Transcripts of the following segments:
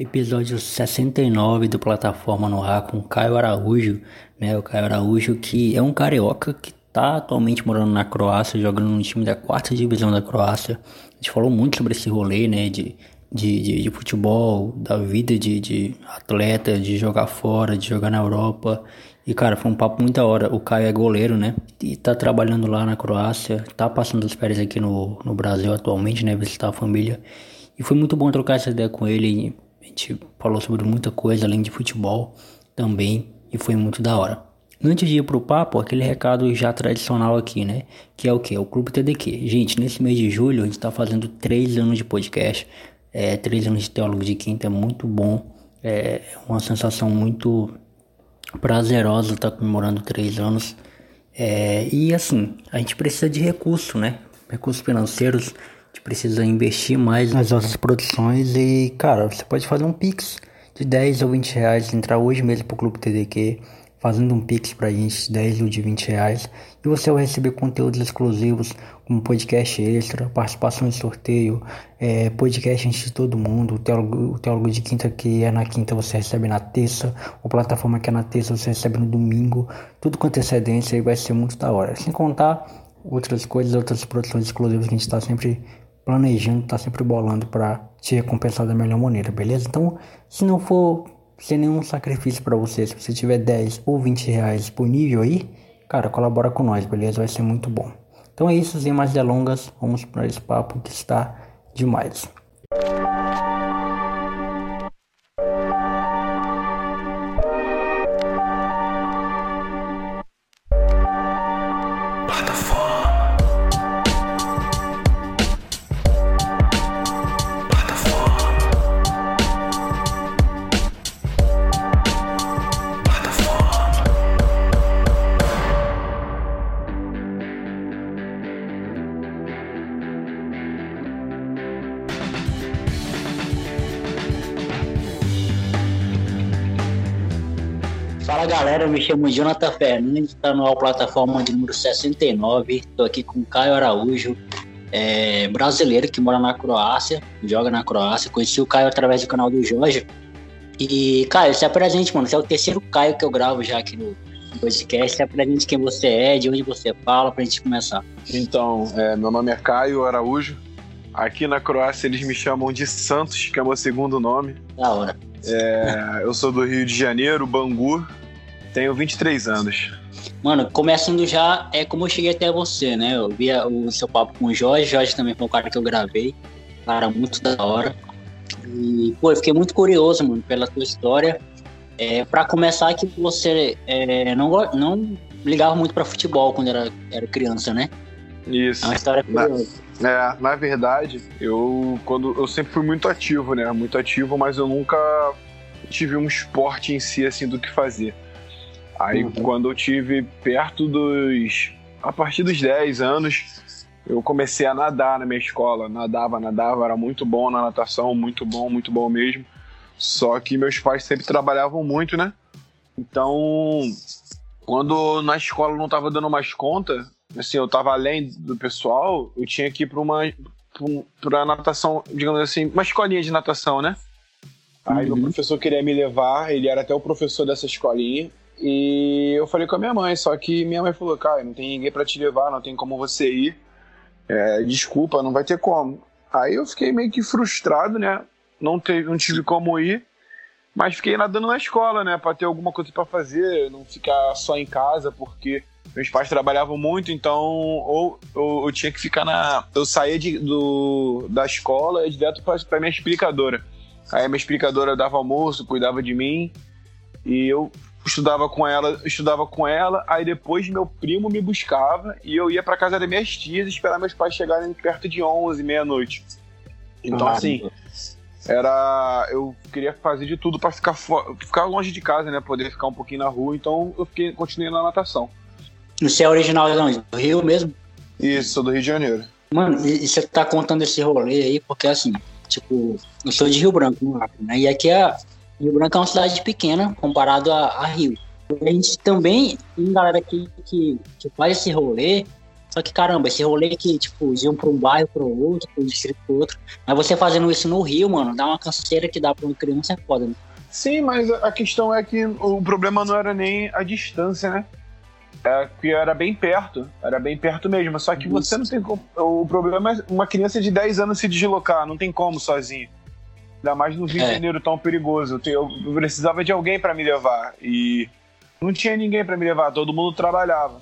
Episódio 69 do Plataforma no Ar com Caio Araújo, né? O Caio Araújo que é um carioca que tá atualmente morando na Croácia, jogando no time da quarta divisão da Croácia. A gente falou muito sobre esse rolê, né? De, de, de, de futebol, da vida de, de atleta, de jogar fora, de jogar na Europa. E cara, foi um papo muito da hora. O Caio é goleiro, né? E tá trabalhando lá na Croácia, tá passando as férias aqui no, no Brasil atualmente, né? Visitar a família. E foi muito bom trocar essa ideia com ele gente falou sobre muita coisa além de futebol também e foi muito da hora. Antes de ir pro papo, aquele recado já tradicional aqui, né? Que é o que? O Clube TDQ. Gente, nesse mês de julho a gente tá fazendo três anos de podcast. É, três anos de Teólogo de Quinta é muito bom. É uma sensação muito prazerosa estar tá comemorando três anos. É, e assim, a gente precisa de recurso, né? Recursos financeiros gente precisa investir mais nas nossas produções e, cara, você pode fazer um Pix de 10 ou 20 reais, entrar hoje mesmo pro Clube TDQ, fazendo um Pix pra gente de 10 ou de 20 reais, e você vai receber conteúdos exclusivos, como podcast extra, participação em sorteio, é, podcast antes de todo mundo, o teólogo, o teólogo de quinta que é na quinta você recebe na terça, o plataforma que é na terça você recebe no domingo, tudo com antecedência e vai ser muito da hora. Sem contar outras coisas, outras produções exclusivas que a gente está sempre planejando, tá sempre bolando para te recompensar da melhor maneira, beleza? Então, se não for sem nenhum sacrifício para você, se você tiver 10 ou 20 reais disponível aí, cara, colabora com nós, beleza? Vai ser muito bom. Então é isso, sem mais delongas, vamos para esse papo que está demais. Chamo Jonathan Fernandes, está no plataforma de número 69. Estou aqui com Caio Araújo, é, brasileiro que mora na Croácia, joga na Croácia. Conheci o Caio através do canal do Jorge. E, Caio, se apresente, mano. Você é o terceiro Caio que eu gravo já aqui no podcast. Se apresente quem você é, de onde você fala, pra gente começar. Então, é, meu nome é Caio Araújo. Aqui na Croácia eles me chamam de Santos, que é meu segundo nome. Da hora. É, eu sou do Rio de Janeiro, Bangu, tenho 23 anos. Mano, começando já, é como eu cheguei até você, né? Eu vi o seu papo com o Jorge, Jorge também foi um cara que eu gravei, cara muito da hora. E, pô, eu fiquei muito curioso, mano, pela tua história. É, para começar, que você é, não, não ligava muito para futebol quando era, era criança, né? Isso. É uma história curiosa. Na, é, na verdade, eu, quando, eu sempre fui muito ativo, né? Muito ativo, mas eu nunca tive um esporte em si, assim, do que fazer. Aí uhum. quando eu tive perto dos. A partir dos 10 anos, eu comecei a nadar na minha escola. Nadava, nadava, era muito bom na natação, muito bom, muito bom mesmo. Só que meus pais sempre trabalhavam muito, né? Então, quando na escola não tava dando mais conta, assim, eu tava além do pessoal, eu tinha que ir pra uma. pra natação, digamos assim, uma escolinha de natação, né? Aí uhum. meu professor queria me levar, ele era até o professor dessa escolinha. E eu falei com a minha mãe, só que minha mãe falou, cara, não tem ninguém para te levar, não tem como você ir. É, desculpa, não vai ter como. Aí eu fiquei meio que frustrado, né? Não, teve, não tive como ir, mas fiquei nadando na escola, né? Pra ter alguma coisa para fazer, não ficar só em casa, porque meus pais trabalhavam muito, então ou, ou eu tinha que ficar na. Eu saía de, do, da escola e direto pra, pra minha explicadora. Aí a minha explicadora dava almoço, cuidava de mim, e eu estudava com ela, estudava com ela, aí depois meu primo me buscava e eu ia para casa das minhas tias esperar meus pais chegarem perto de 11, meia-noite. Então ah, assim, era eu queria fazer de tudo para ficar ficar longe de casa, né, poder ficar um pouquinho na rua, então eu fiquei continuei na natação. Você é original do Rio mesmo? Isso, sou do Rio de Janeiro. Mano, e você tá contando esse rolê aí porque assim, tipo, eu sou de Rio Branco, no Acre, né? E aqui é Rio Branco é uma cidade pequena comparado a, a Rio. A gente também tem galera que, que, que faz esse rolê Só que, caramba, esse rolê que, tipo, iam pra um bairro, pro outro, pro distrito pro outro. Mas você fazendo isso no Rio, mano, dá uma canseira que dá pra uma criança é foda, né? Sim, mas a questão é que o problema não era nem a distância, né? É que era bem perto, era bem perto mesmo. Só que você não tem como. O problema é uma criança de 10 anos se deslocar, não tem como sozinho. Ainda mais no Rio de é. Janeiro tão perigoso. Eu, eu precisava de alguém para me levar. E não tinha ninguém para me levar, todo mundo trabalhava.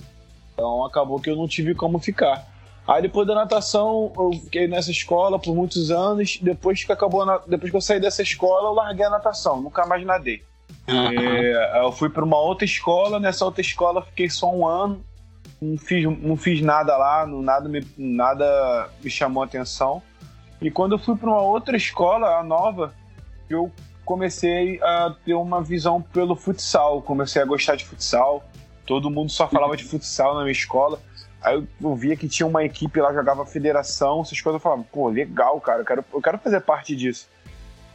Então acabou que eu não tive como ficar. Aí depois da natação, eu fiquei nessa escola por muitos anos. Depois que acabou, depois que eu saí dessa escola, eu larguei a natação, nunca mais nadei. Uhum. É, eu fui para uma outra escola, nessa outra escola fiquei só um ano, não fiz, não fiz nada lá, não, nada, me, nada me chamou atenção. E quando eu fui para uma outra escola, a nova, eu comecei a ter uma visão pelo futsal, comecei a gostar de futsal. Todo mundo só falava de futsal na minha escola. Aí eu via que tinha uma equipe lá, jogava federação, essas coisas. Eu falava, pô, legal, cara, eu quero, eu quero fazer parte disso.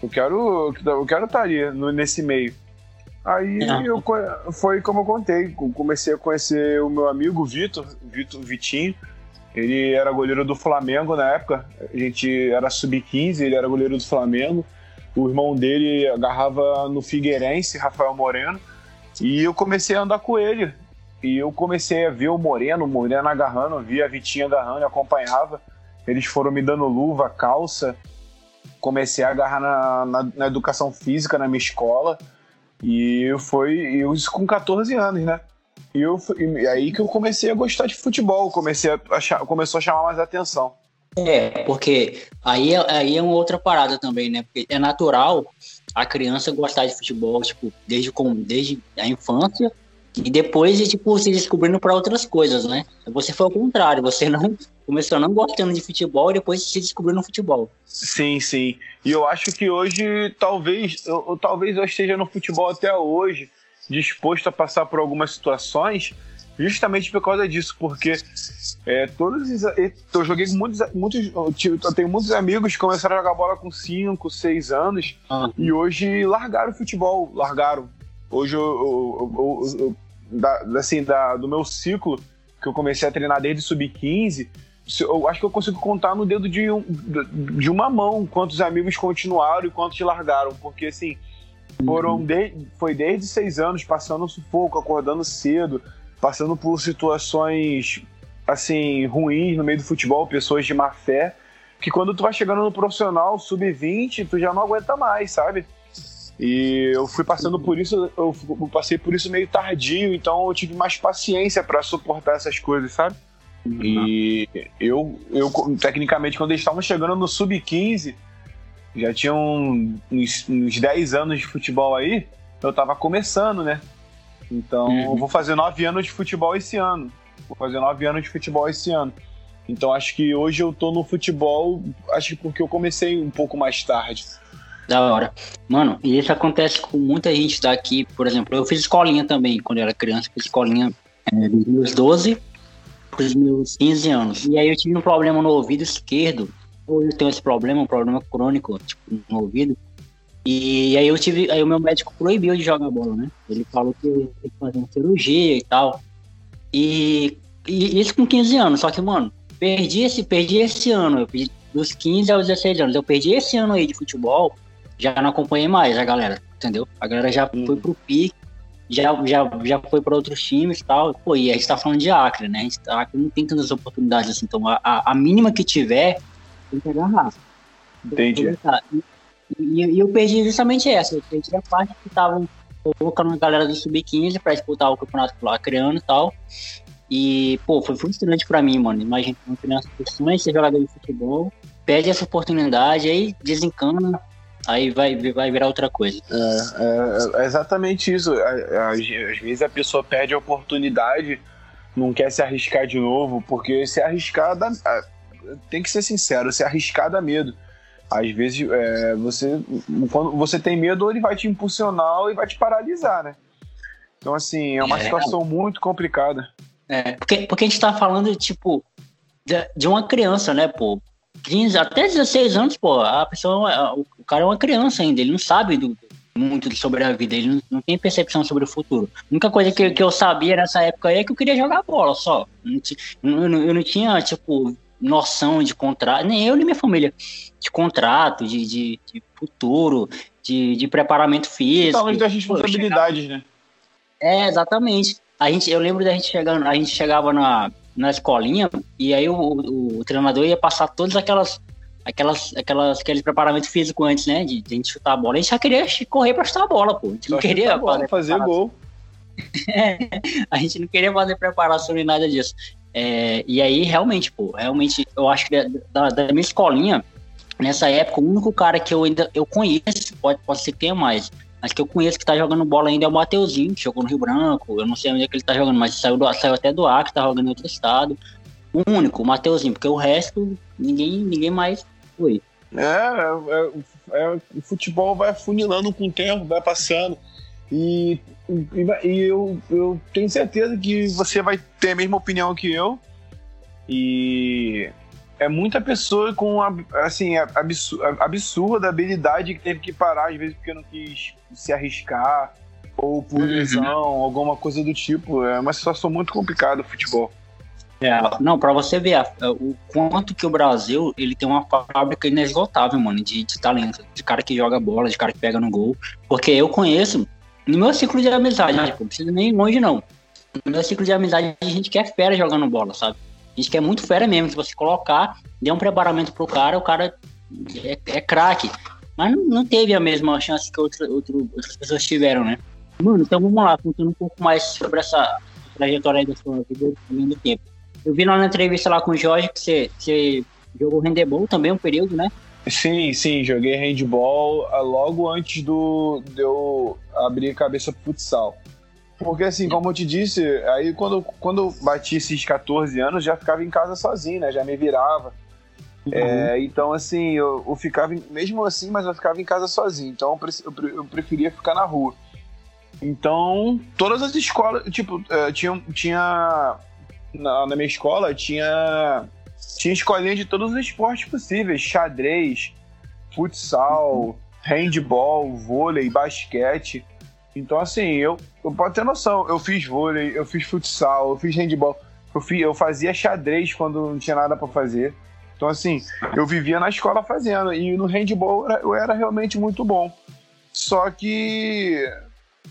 Eu quero, eu quero estar ali no, nesse meio. Aí eu, foi como eu contei, comecei a conhecer o meu amigo Vitor, Vitor Vitinho. Ele era goleiro do Flamengo na época. A gente era sub-15, ele era goleiro do Flamengo. O irmão dele agarrava no Figueirense, Rafael Moreno. E eu comecei a andar com ele. E eu comecei a ver o Moreno, o Moreno agarrando, via a Vitinha agarrando, acompanhava. Eles foram me dando luva, calça. Comecei a agarrar na, na, na educação física na minha escola. E foi eu, isso com 14 anos, né? E, eu, e aí que eu comecei a gostar de futebol, comecei a achar, começou a chamar mais atenção. É, porque aí, aí é uma outra parada também, né? Porque é natural a criança gostar de futebol, tipo, desde, desde a infância e depois, tipo, se descobrindo para outras coisas, né? Você foi ao contrário, você não começou não gostando de futebol e depois se descobriu no futebol. Sim, sim. E eu acho que hoje, talvez, eu, talvez eu esteja no futebol até hoje, disposto a passar por algumas situações, justamente por causa disso, porque é, todos eu joguei com muitos, muitos eu tenho muitos amigos que começaram a jogar bola com 5, 6 anos ah. e hoje largaram o futebol, largaram. Hoje eu, eu, eu, da, assim, da, do meu ciclo, que eu comecei a treinar desde sub-15, eu acho que eu consigo contar no dedo de, um, de uma mão quantos amigos continuaram e quantos largaram, porque assim, foram uhum. de, foi desde seis anos passando sufoco, acordando cedo, passando por situações assim ruins no meio do futebol, pessoas de má fé, que quando tu vai chegando no profissional sub-20, tu já não aguenta mais, sabe? E eu fui passando por isso, eu passei por isso meio tardio, então eu tive mais paciência para suportar essas coisas, sabe? E eu, eu, tecnicamente, quando eles estavam chegando no sub-15, já tinham uns, uns 10 anos de futebol aí, eu tava começando, né? Então, uhum. eu vou fazer 9 anos de futebol esse ano. Vou fazer 9 anos de futebol esse ano. Então, acho que hoje eu tô no futebol, acho que porque eu comecei um pouco mais tarde. Da hora. Mano, e isso acontece com muita gente daqui. Por exemplo, eu fiz escolinha também quando eu era criança, fiz escolinha é, dos meus 12 para os meus 15 anos. E aí eu tive um problema no ouvido esquerdo. Ou eu tenho esse problema, um problema crônico, tipo, no ouvido. E aí eu tive. Aí o meu médico proibiu de jogar bola, né? Ele falou que eu ia ter que fazer uma cirurgia e tal. E, e isso com 15 anos. Só que, mano, perdi esse, perdi esse ano. Eu perdi dos 15 aos 16 anos. Eu perdi esse ano aí de futebol já não acompanhei mais a galera, entendeu? A galera já uhum. foi pro pique, já, já, já foi para outros times e tal. Pô, e a gente tá falando de Acre, né? A gente, tá, Acre não tem tantas oportunidades assim, então a, a mínima que tiver, tem que agarrar. Entendi. E, e, e, eu perdi justamente essa, eu perdi a parte que estavam colocando a galera do Sub-15 para disputar o campeonato acreano e tal. E, pô, foi frustrante para mim, mano. Imagina uma criança que sonha ser jogador de futebol, perde essa oportunidade, aí desencana, aí vai, vai virar outra coisa. É, é, é exatamente isso. Às, às, vezes a pessoa perde a oportunidade, não quer se arriscar de novo, porque se arriscar dá, tem que ser sincero, se arriscar dá medo. Às vezes é, você, quando você tem medo, ele vai te impulsionar e vai te paralisar, né? Então, assim, é uma é. situação muito complicada. É, porque, porque a gente tá falando, tipo, de, de uma criança, né, pô? 15, até 16 anos, pô, a pessoa, o cara é uma criança ainda, ele não sabe do, muito sobre a vida, ele não, não, tem percepção sobre o futuro. A única coisa que, que eu sabia nessa época aí é que eu queria jogar bola só. Eu não, eu não tinha, tipo, noção de contrato, nem eu nem minha família, de contrato, de, de, de futuro, de, de preparamento físico. Talvez das responsabilidades, né? É, exatamente. A gente, eu lembro da gente chegando, a gente chegava na, na escolinha e aí o, o, o treinador ia passar todas aquelas aquelas, aquelas, aquele preparamento físico antes, né? De, de, a gente chutar a bola. A gente já queria correr para chutar a bola, pô. A gente Só não queria bola, fazer, fazer gol. é, a gente não queria fazer preparação nem nada disso. É, e aí, realmente, pô, realmente, eu acho que da, da, minha escolinha, nessa época, o único cara que eu ainda eu conheço, pode, pode ser quem é mais, mas que eu conheço que tá jogando bola ainda é o Mateuzinho, que jogou no Rio Branco. Eu não sei onde é que ele tá jogando, mas saiu, do, saiu até do Acre, tá jogando em outro estado. O único, o Mateuzinho, porque o resto, ninguém, ninguém mais foi. É, é, é, o futebol vai funilando com o tempo, vai passando. E, e, eu, eu tenho certeza que você vai ter a mesma opinião que eu. E é muita pessoa com assim, absurda, absurda habilidade que teve que parar, às vezes porque não quis se arriscar, ou por uhum. lesão, alguma coisa do tipo. É uma situação muito complicada o futebol. É, não, para você ver o quanto que o Brasil ele tem uma fábrica inesgotável, mano, de, de talento, de cara que joga bola, de cara que pega no gol. Porque eu conheço, no meu ciclo de amizade, tipo, não precisa nem longe, não. No meu ciclo de amizade, a gente quer fera jogando bola, sabe? A gente quer muito fera mesmo. Se você colocar, der um preparamento pro cara, o cara é, é craque. Mas não, não, teve a mesma chance que outro, outro, outras pessoas tiveram, né? Mano, então vamos lá, contando um pouco mais sobre essa trajetória aí da sua vida do tempo. Eu vi lá na entrevista lá com o Jorge que você, você jogou handebol também um período, né? Sim, sim, joguei handball ah, logo antes do, de eu abrir a cabeça pro futsal. Porque assim, como eu te disse, aí quando, quando eu bati esses 14 anos, já ficava em casa sozinho, né? Já me virava. Uhum. É, então, assim, eu, eu, ficava, mesmo assim, mas eu ficava em casa sozinho. Então, eu, eu preferia ficar na rua. Então, todas as escolas, tipo, é, tinha, tinha na, na minha escola, tinha, tinha escolinha de todos os esportes possíveis: xadrez, futsal, handball, vôlei, basquete. Então, assim, eu, eu posso ter noção. Eu fiz vôlei, eu fiz futsal, eu fiz handball. Eu, fiz, eu fazia xadrez quando não tinha nada para fazer. Então, assim, eu vivia na escola fazendo. E no handball eu era realmente muito bom. Só que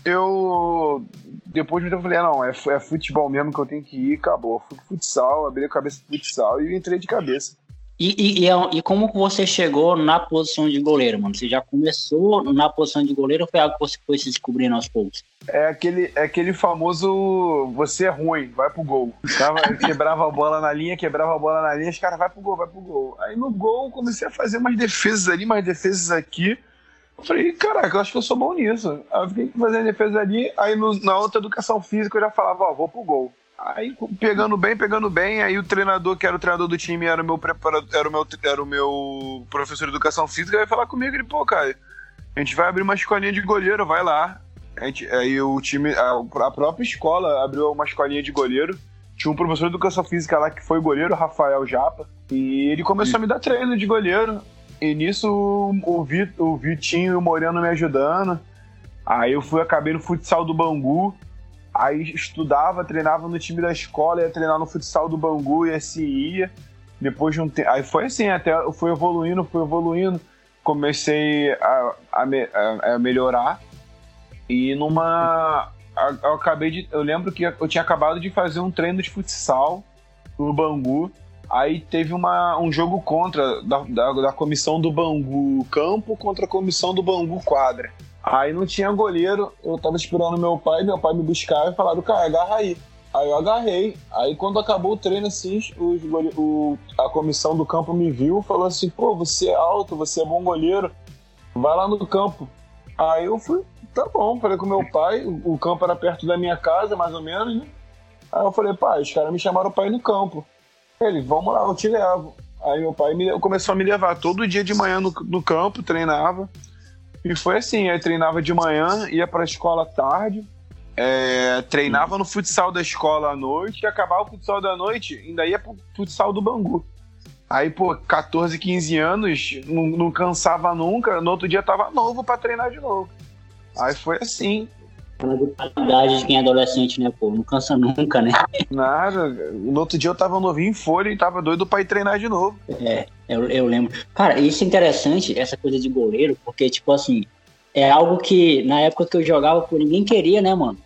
eu. Depois eu falei, ah, não, é, é futebol mesmo que eu tenho que ir, acabou. Fui futsal, abri a cabeça pro futsal e entrei de cabeça. E, e, e, é e, como você chegou na posição de goleiro, mano? Você já começou na posição de goleiro ou foi algo que você foi se descobrindo aos poucos? É aquele, é aquele famoso você é ruim, vai pro gol. Tava, quebrava a bola na linha, quebrava a bola na linha, os caras vai pro gol, vai pro gol. Aí no gol comecei a fazer umas defesas ali, umas defesas aqui. Eu falei, caraca, eu acho que eu sou bom nisso. Aí eu fiquei fazendo defesa ali, aí no, na outra educação física eu já falava, ó, vou pro gol. Aí, pegando bem, pegando bem, aí o treinador, que era o treinador do time, era o meu preparador, era o meu, era o meu professor de educação física, vai falar comigo, ele, pô, cara, a gente vai abrir uma escolinha de goleiro, vai lá. Gente, aí o time, a, a própria escola abriu uma escolinha de goleiro. Tinha um professor de educação física lá que foi goleiro, Rafael Japa, e ele começou a me dar treino de goleiro. E nisso o, o Vitinho e o Moreno me ajudando. Aí eu fui, acabei no futsal do Bangu. Aí estudava, treinava no time da escola, ia treinar no futsal do Bangu e assim ia. Depois de um tempo. Aí foi assim, até eu fui evoluindo, fui evoluindo. Comecei a, a, a, a melhorar. E numa. Eu acabei de. Eu lembro que eu tinha acabado de fazer um treino de futsal no Bangu. Aí teve uma, um jogo contra da, da, da comissão do Bangu campo contra a comissão do Bangu quadra. Aí não tinha goleiro, eu tava esperando meu pai, meu pai me buscar e falaram, cara, agarra aí. Aí eu agarrei. Aí quando acabou o treino, assim, os, o, a comissão do campo me viu falou assim, pô, você é alto, você é bom goleiro, vai lá no campo. Aí eu fui, tá bom, falei com meu pai, o, o campo era perto da minha casa, mais ou menos, né? Aí eu falei, pai, os caras me chamaram pra ir no campo. Ele, vamos lá, eu te levo. Aí meu pai me, começou a me levar todo dia de manhã no, no campo, treinava. E foi assim, aí treinava de manhã, ia pra escola tarde, é, treinava no futsal da escola à noite, e acabava o futsal da noite, ainda ia pro futsal do Bangu. Aí, pô, 14, 15 anos, não, não cansava nunca, no outro dia tava novo para treinar de novo. Aí foi assim. A qualidade de quem é adolescente, né, pô? Não cansa nunca, né? Nada. No outro dia eu tava novinho em folha e tava doido pra ir treinar de novo. É, eu, eu lembro. Cara, isso é interessante, essa coisa de goleiro, porque, tipo assim, é algo que na época que eu jogava, pô, ninguém queria, né, mano?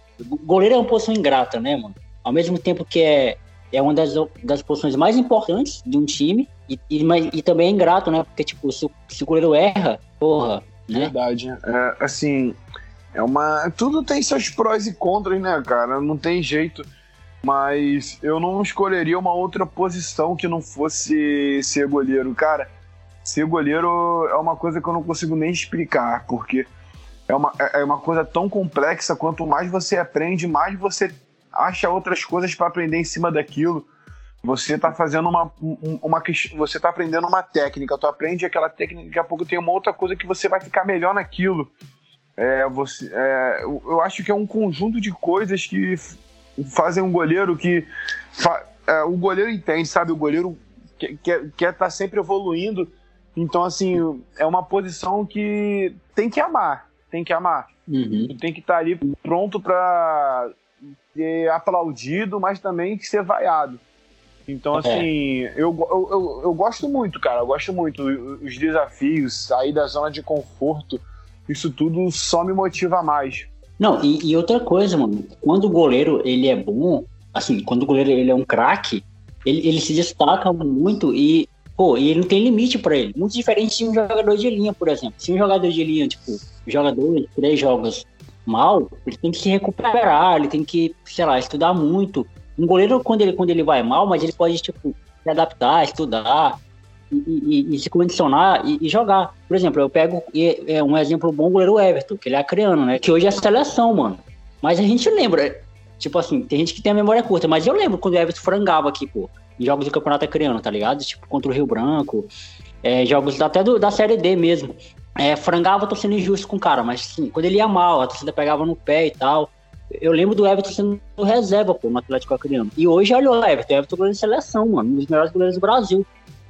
Goleiro é uma posição ingrata, né, mano? Ao mesmo tempo que é, é uma das, das posições mais importantes de um time, e, e, mas, e também é ingrato, né? Porque, tipo, se, se o goleiro erra, porra, né? Verdade. É, assim, é uma. Tudo tem seus prós e contras, né, cara? Não tem jeito. Mas eu não escolheria uma outra posição que não fosse ser goleiro. Cara, ser goleiro é uma coisa que eu não consigo nem explicar, porque é uma, é, é uma coisa tão complexa. Quanto mais você aprende, mais você acha outras coisas para aprender em cima daquilo. Você está fazendo uma, uma, você tá aprendendo uma técnica, tu aprende aquela técnica, daqui a pouco tem uma outra coisa que você vai ficar melhor naquilo. É, você, é, eu acho que é um conjunto de coisas que fazem um goleiro que fa, é, o goleiro entende, sabe? O goleiro quer estar quer tá sempre evoluindo. Então, assim, é uma posição que tem que amar, tem que amar. Uhum. Tem que estar tá ali pronto para ser aplaudido, mas também ser vaiado. Então, é. assim, é. eu, eu, eu, eu, gosto muito, cara. Eu gosto muito. Os desafios, sair da zona de conforto, isso tudo só me motiva mais. Não, e, e outra coisa, mano. Quando o goleiro ele é bom, assim, quando o goleiro ele é um craque, ele, ele se destaca muito e, pô, ele não tem limite para ele. Muito diferente de um jogador de linha, por exemplo. Se um jogador de linha, tipo, joga dois, três jogos mal, ele tem que se recuperar, ele tem que, sei lá, estudar muito. Um goleiro, quando ele, quando ele vai mal, mas ele pode, tipo, se adaptar, estudar e, e, e se condicionar e, e, jogar. Por exemplo, eu pego é um exemplo bom, o goleiro Everton, que ele é acreano, né? Que hoje é seleção, mano. Mas a gente lembra, tipo assim, tem gente que tem a memória curta, mas eu lembro quando o Everton frangava aqui, pô, em jogos do Campeonato Acreano, tá ligado? Tipo, contra o Rio Branco, é, jogos até do, da Série D mesmo. É, frangava, tô sendo injusto com o cara, mas sim, quando ele ia mal, a torcida pegava no pé e tal. Eu lembro do Everton sendo reserva, pô, no Atlético Acreano. E hoje, olha o Everton, o Everton goleiro de seleção, mano, um dos melhores goleiros do Brasil,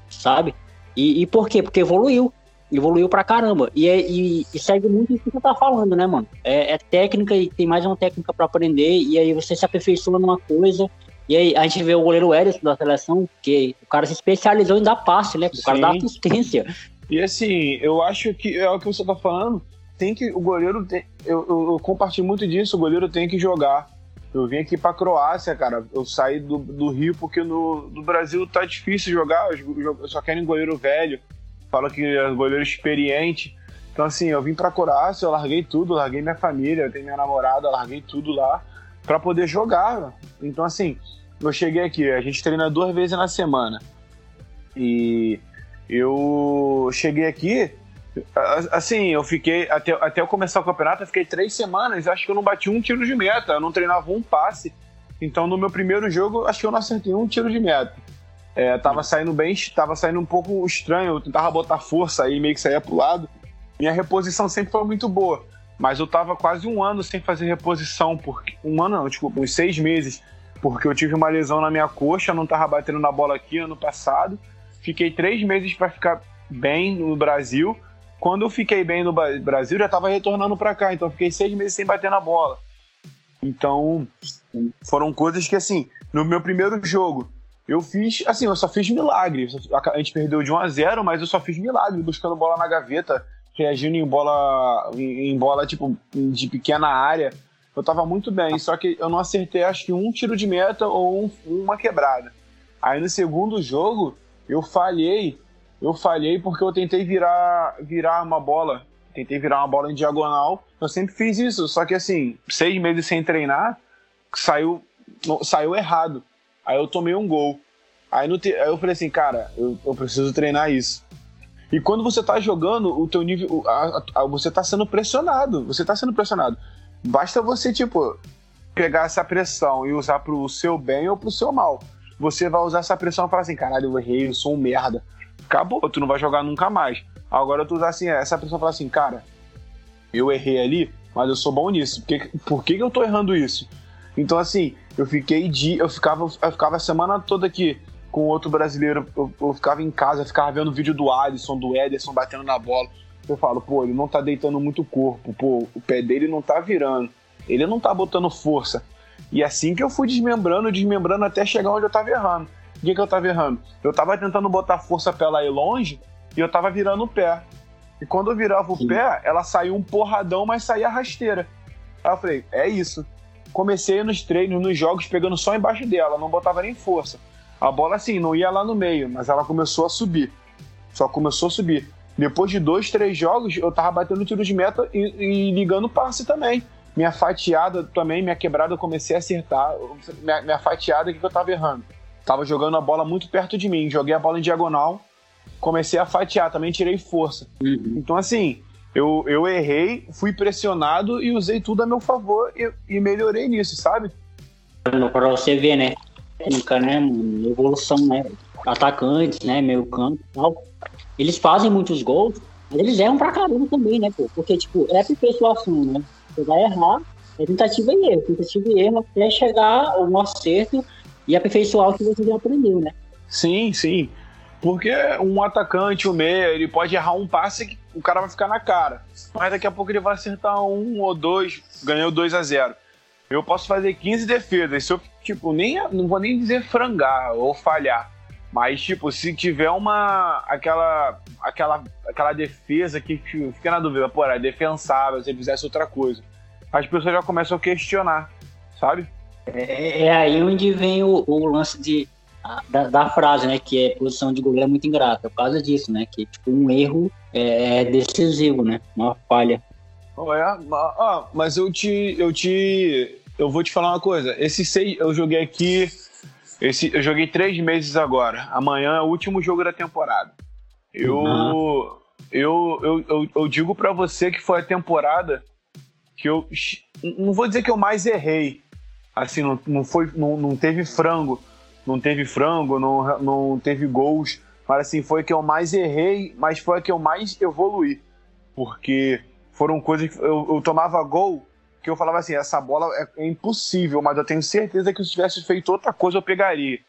sabe? E, e por quê? Porque evoluiu. Evoluiu pra caramba. E, é, e, e segue muito isso que você tá falando, né, mano? É, é técnica e tem mais uma técnica para aprender, e aí você se aperfeiçoa numa coisa. E aí a gente vê o goleiro Ederson da seleção, que o cara se especializou em dar passe, né? O cara dá assistência. E assim, eu acho que é o que você tá falando tem que. O goleiro. Tem, eu, eu, eu, compartilho muito disso, o goleiro tem que jogar. Eu vim aqui pra Croácia, cara. Eu saí do, do Rio porque no, no Brasil tá difícil jogar. Eu só querem goleiro velho. Fala que é goleiro experiente. Então, assim, eu vim pra Croácia, eu larguei tudo, larguei minha família, eu tenho minha namorada, larguei tudo lá para poder jogar. Então, assim, eu cheguei aqui, a gente treina duas vezes na semana. E eu cheguei aqui, Assim, eu fiquei. Até, até eu começar o campeonato, eu fiquei três semanas. Acho que eu não bati um tiro de meta. Eu não treinava um passe. Então, no meu primeiro jogo, acho que eu não acertei um tiro de meta. É, tava saindo bem, tava saindo um pouco estranho. Eu tentava botar força aí, meio que saía pro lado. Minha reposição sempre foi muito boa. Mas eu tava quase um ano sem fazer reposição. Porque, um ano não, desculpa, uns seis meses. Porque eu tive uma lesão na minha coxa, não tava batendo na bola aqui ano passado. Fiquei três meses para ficar bem no Brasil. Quando eu fiquei bem no Brasil, já estava retornando para cá, então fiquei seis meses sem bater na bola. Então, foram coisas que, assim, no meu primeiro jogo, eu fiz, assim, eu só fiz milagre. A gente perdeu de 1 a 0 mas eu só fiz milagre, buscando bola na gaveta, reagindo em bola, em bola, tipo, de pequena área. Eu tava muito bem, só que eu não acertei, acho que um tiro de meta ou um, uma quebrada. Aí no segundo jogo, eu falhei eu falhei porque eu tentei virar, virar uma bola. Tentei virar uma bola em diagonal. Eu sempre fiz isso, só que assim, seis meses sem treinar, saiu, saiu errado. Aí eu tomei um gol. Aí, no. Aí eu falei assim, cara, eu, eu, preciso treinar isso. E quando você tá jogando, o teu nível. A, a, você tá sendo pressionado. Você tá sendo pressionado. Basta você, tipo, pegar essa pressão e usar pro seu bem ou pro seu mal. Você vai usar essa pressão e falar assim, caralho, eu errei, eu sou um merda acabou, tu não vai jogar nunca mais. Agora tu usar assim, essa pessoa fala assim, cara, eu errei ali, mas eu sou bom nisso. Por que, por que, eu tô errando isso? Então, assim, eu fiquei de. Eu ficava, eu ficava a semana toda aqui com outro brasileiro. Eu, eu ficava em casa, eu ficava vendo vídeo do Alisson, do Ederson batendo na bola. Eu falo, pô, ele não tá deitando muito corpo, pô, o pé dele não tá virando, ele não tá botando força. E assim que eu fui desmembrando, desmembrando até chegar onde eu tava errando. O que, que eu tava errando? Eu tava tentando botar força pra ela ir longe e eu tava virando o pé. E quando eu virava o Sim. pé, ela saiu um porradão, mas saía rasteira. Aí eu falei, é isso. Comecei nos treinos, nos jogos, pegando só embaixo dela, não botava nem força. A bola, assim, não ia lá no meio, mas ela começou a subir. Só começou a subir. Depois de dois, três jogos, eu tava batendo tiro de meta e, e ligando passe também. Minha fatiada também, minha quebrada, eu comecei a acertar. Minha, minha fatiada, o que, que eu tava errando? Tava jogando a bola muito perto de mim. Joguei a bola em diagonal, comecei a fatiar, também tirei força. Uhum. Então, assim, eu, eu errei, fui pressionado e usei tudo a meu favor e, e melhorei nisso, sabe? Pra você ver, né? Técnica, né, mano? Evolução, né? Atacantes, né? Meio campo e tal. Eles fazem muitos gols, mas eles erram pra caramba também, né, pô? Porque, tipo, é aperfeiçoação, né? Você vai errar, é tentativa e erro, tentativa e erro até chegar ao acerto e aperfeiçoar o que você já aprendeu, né? Sim, sim. Porque um atacante, o um meia, ele pode errar um passe que o cara vai ficar na cara. Mas daqui a pouco ele vai acertar um ou dois, ganhou 2 a 0 Eu posso fazer 15 defesas. Se eu, tipo, nem, não vou nem dizer frangar ou falhar. Mas, tipo, se tiver uma. aquela. aquela, aquela defesa que fica na dúvida, pô, é defensável, se ele fizesse outra coisa. As pessoas já começam a questionar, sabe? É, é aí onde vem o, o lance de, da, da, frase, né? Que é posição de goleiro é muito ingrata. Por causa disso, né? Que tipo, um erro é, é decisivo, né? Uma falha. Oh, é, ah, mas eu te, eu te. Eu vou te falar uma coisa. Esse seis. Eu joguei aqui. Esse, eu joguei três meses agora. Amanhã é o último jogo da temporada. Eu. Uhum. Eu, eu, eu, eu digo para você que foi a temporada que eu. Não vou dizer que eu mais errei, assim, não, não, foi, não, não teve frango, não teve frango, não, não teve gols, mas assim, foi a que eu mais errei, mas foi a que eu mais evoluí, porque foram coisas que eu, eu tomava gol que eu falava assim, essa bola é, é, impossível, mas eu tenho certeza que se tivesse feito outra coisa eu pegaria.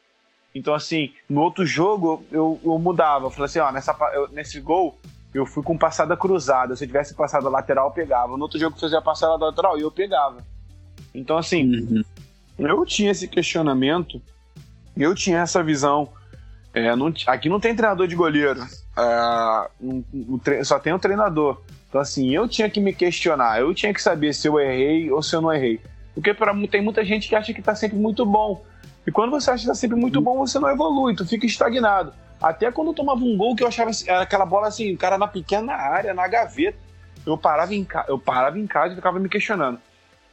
Então assim, no outro jogo eu, eu mudava, eu falei assim, ó, nessa, eu, nesse gol eu fui com passada cruzada, se eu tivesse passado lateral eu pegava, no outro jogo eu fazia passada lateral e eu pegava. Então assim, uhum eu tinha esse questionamento, eu tinha essa visão. É, não, aqui não tem treinador de goleiro, é, um, um, só tem o treinador. Então, assim, eu tinha que me questionar, eu tinha que saber se eu errei ou se eu não errei. Porque pra, tem muita gente que acha que tá sempre muito bom. E quando você acha que tá sempre muito bom, você não evolui, tu fica estagnado. Até quando eu tomava um gol que eu achava aquela bola assim, o cara na pequena área, na gaveta, eu parava em, eu parava em casa e ficava me questionando.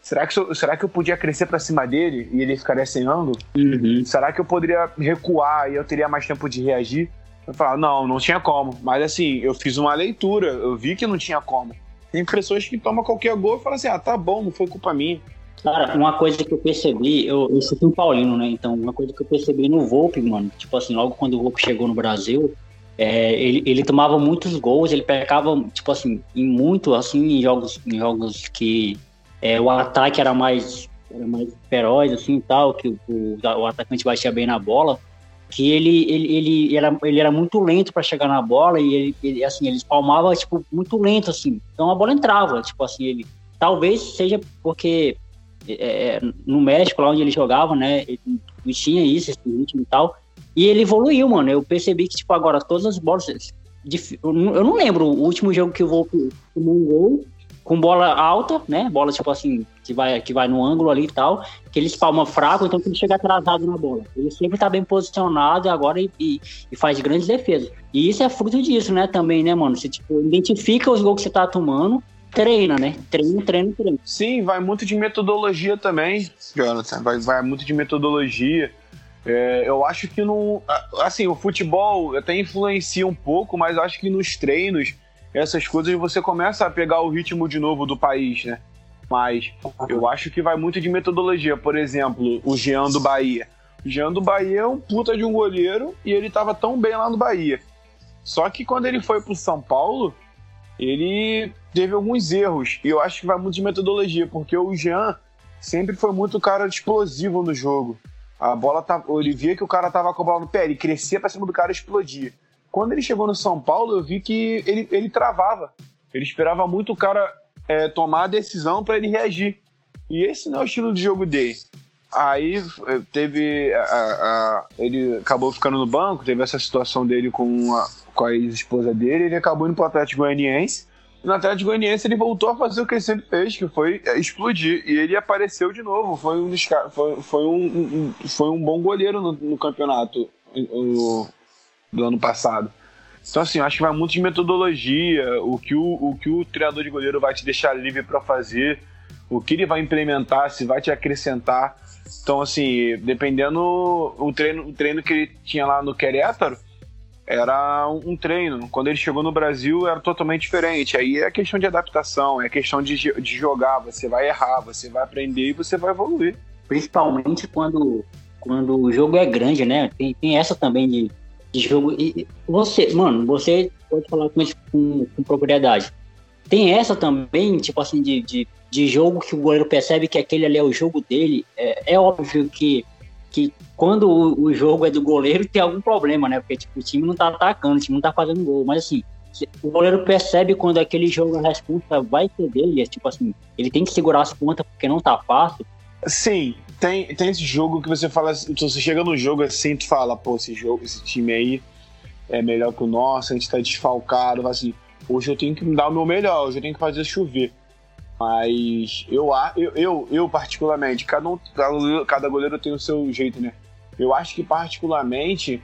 Será que, eu, será que eu podia crescer para cima dele e ele ficaria sem ângulo? Uhum. Será que eu poderia recuar e eu teria mais tempo de reagir? Eu falava, não, não tinha como. Mas assim, eu fiz uma leitura, eu vi que não tinha como. Tem pessoas que tomam qualquer gol e falam assim, ah, tá bom, não foi culpa minha. Cara, uma coisa que eu percebi, eu, eu sou um paulino, né? Então, uma coisa que eu percebi no Volpe, mano, tipo assim, logo quando o Volpe chegou no Brasil, é, ele, ele tomava muitos gols, ele pecava, tipo assim, em muito, assim, em jogos, em jogos que é, o ataque era mais, era mais feroz, assim, tal, que o, o, atacante batia bem na bola, que ele, ele, ele, era, ele era muito lento para chegar na bola e ele, ele, assim, ele espalmava, tipo, muito lento, assim. Então a bola entrava, tipo assim, ele... Talvez seja porque é, no México, lá onde ele jogava, né, ele tinha isso, esse ritmo e tal, e ele evoluiu, mano. Eu percebi que, tipo, agora todas as bolas... Eu não lembro o último jogo que eu vou tomar um gol com bola alta, né? Bola tipo assim, que vai, que vai no ângulo ali e tal, que ele espalma fraco, então que ele chega atrasado na bola. Ele sempre tá bem posicionado agora e, e, e, faz grandes defesas. E isso é fruto disso, né? Também, né, mano? Você tipo, identifica os gols que você tá tomando, treina, né? Treina, treina, treina. Sim, vai muito de metodologia também, Jonathan. Vai, vai muito de metodologia. É, eu acho que não. Assim, o futebol até influencia um pouco, mas eu acho que nos treinos essas coisas você começa a pegar o ritmo de novo do país, né? Mas eu acho que vai muito de metodologia. Por exemplo, o Jean do Bahia. O Jean do Bahia é um puta de um goleiro e ele tava tão bem lá no Bahia. Só que quando ele foi pro São Paulo, ele teve alguns erros. E eu acho que vai muito de metodologia, porque o Jean sempre foi muito cara explosivo no jogo. A bola tá, ele via que o cara tava com a bola no pé, ele crescia pra cima do cara e explodia. Quando ele chegou no São Paulo, eu vi que ele, ele travava. Ele esperava muito o cara é, tomar a decisão para ele reagir. E esse não é o estilo de jogo dele. Aí é, teve. A, a, ele acabou ficando no banco, teve essa situação dele com a, com a ex-esposa dele, ele acabou indo pro Atlético Goianiense. No Atlético Goianiense ele voltou a fazer o que ele sempre fez, que foi é, explodir. E ele apareceu de novo. Foi um, foi, foi um, um foi um bom goleiro no, no campeonato o, do ano passado. Então, assim, acho que vai muito de metodologia, o que o, o, que o treinador de goleiro vai te deixar livre para fazer, o que ele vai implementar, se vai te acrescentar. Então, assim, dependendo o treino, o treino que ele tinha lá no Querétaro, era um treino. Quando ele chegou no Brasil, era totalmente diferente. Aí é questão de adaptação, é questão de, de jogar. Você vai errar, você vai aprender e você vai evoluir. Principalmente quando, quando o jogo é grande, né? Tem, tem essa também de de jogo. E você, mano, você pode falar com com, com propriedade. Tem essa também, tipo assim, de, de, de, jogo que o goleiro percebe que aquele ali é o jogo dele. É, é óbvio que, que quando o, o, jogo é do goleiro tem algum problema, né? Porque tipo, o time não tá atacando, o time não tá fazendo gol. Mas assim, o goleiro percebe quando aquele jogo a resposta vai ser dele, é, tipo assim, ele tem que segurar as pontas porque não tá fácil. Sim, tem, tem esse jogo que você fala, você chega no jogo assim, tu fala, pô, esse jogo, esse time aí é melhor que o nosso, a gente tá desfalcado, assim, hoje eu tenho que dar o meu melhor, hoje eu tenho que fazer chover. Mas eu, eu, eu, eu particularmente, cada, um, cada goleiro tem o seu jeito, né? Eu acho que particularmente,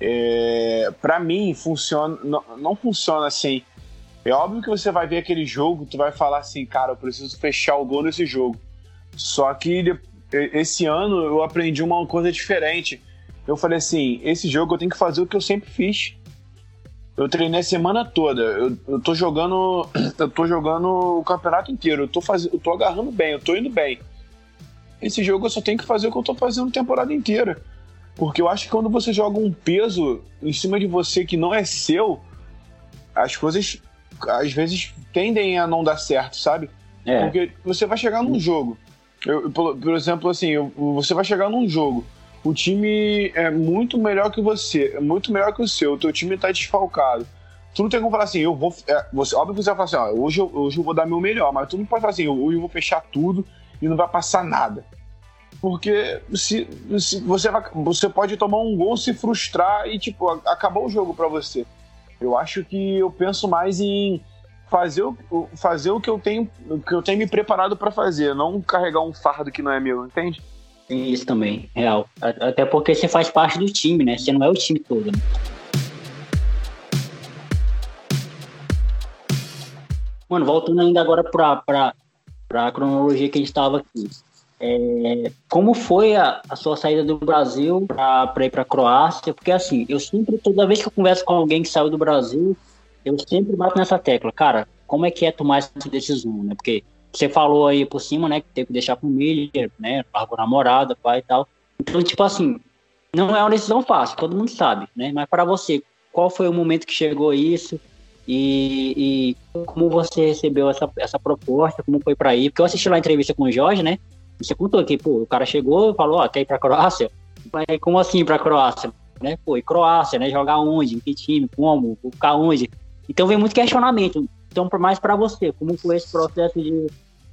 é, para mim, funciona, não, não funciona assim. É óbvio que você vai ver aquele jogo, tu vai falar assim, cara, eu preciso fechar o gol nesse jogo. Só que esse ano eu aprendi uma coisa diferente. Eu falei assim: esse jogo eu tenho que fazer o que eu sempre fiz. Eu treinei a semana toda. Eu, eu tô jogando. Eu tô jogando o campeonato inteiro. Eu tô, faz, eu tô agarrando bem, eu tô indo bem. Esse jogo eu só tenho que fazer o que eu tô fazendo a temporada inteira. Porque eu acho que quando você joga um peso em cima de você que não é seu, as coisas às vezes tendem a não dar certo, sabe? É. Porque você vai chegar num jogo. Eu, por, por, exemplo, assim, eu, você vai chegar num jogo, o time é muito melhor que você, é muito melhor que o seu, o teu time tá desfalcado. Tu não tem como falar assim, eu vou. É, você, óbvio que você vai falar assim, ó, hoje, eu, hoje eu vou dar meu melhor, mas tu não pode falar assim, hoje eu vou fechar tudo e não vai passar nada. Porque se, se você, você pode tomar um gol, se frustrar e, tipo, acabou o jogo para você. Eu acho que eu penso mais em fazer o, fazer o que eu tenho, o que eu tenho me preparado para fazer, não carregar um fardo que não é meu, entende? Isso também, real. Até porque você faz parte do time, né? Você não é o time todo. Né? Mano, voltando ainda agora pra, pra, pra cronologia que a gente estava aqui. É, como foi a, a, sua saída do Brasil para ir para Croácia? Porque assim, eu sempre, toda vez que eu converso com alguém que saiu do Brasil, eu sempre bato nessa tecla, cara, como é que é tomar essa decisão, né? Porque você falou aí por cima, né, que teve que deixar pro Miller, né, largou namorada, pai e tal. Então, tipo assim, não é uma decisão fácil, todo mundo sabe, né? Mas para você, qual foi o momento que chegou isso? E, e, como você recebeu essa, essa proposta, como foi para ir? Porque eu assisti lá a entrevista com o Jorge, né? Você contou que, pô, o cara chegou e falou, ó, quer ir pra Croácia? Mas como assim pra Croácia? Né? Pô, e Croácia, né? Jogar onde? Em que time? Como? Ficar onde? Então vem muito questionamento. Então, por mais para você, como foi esse processo de,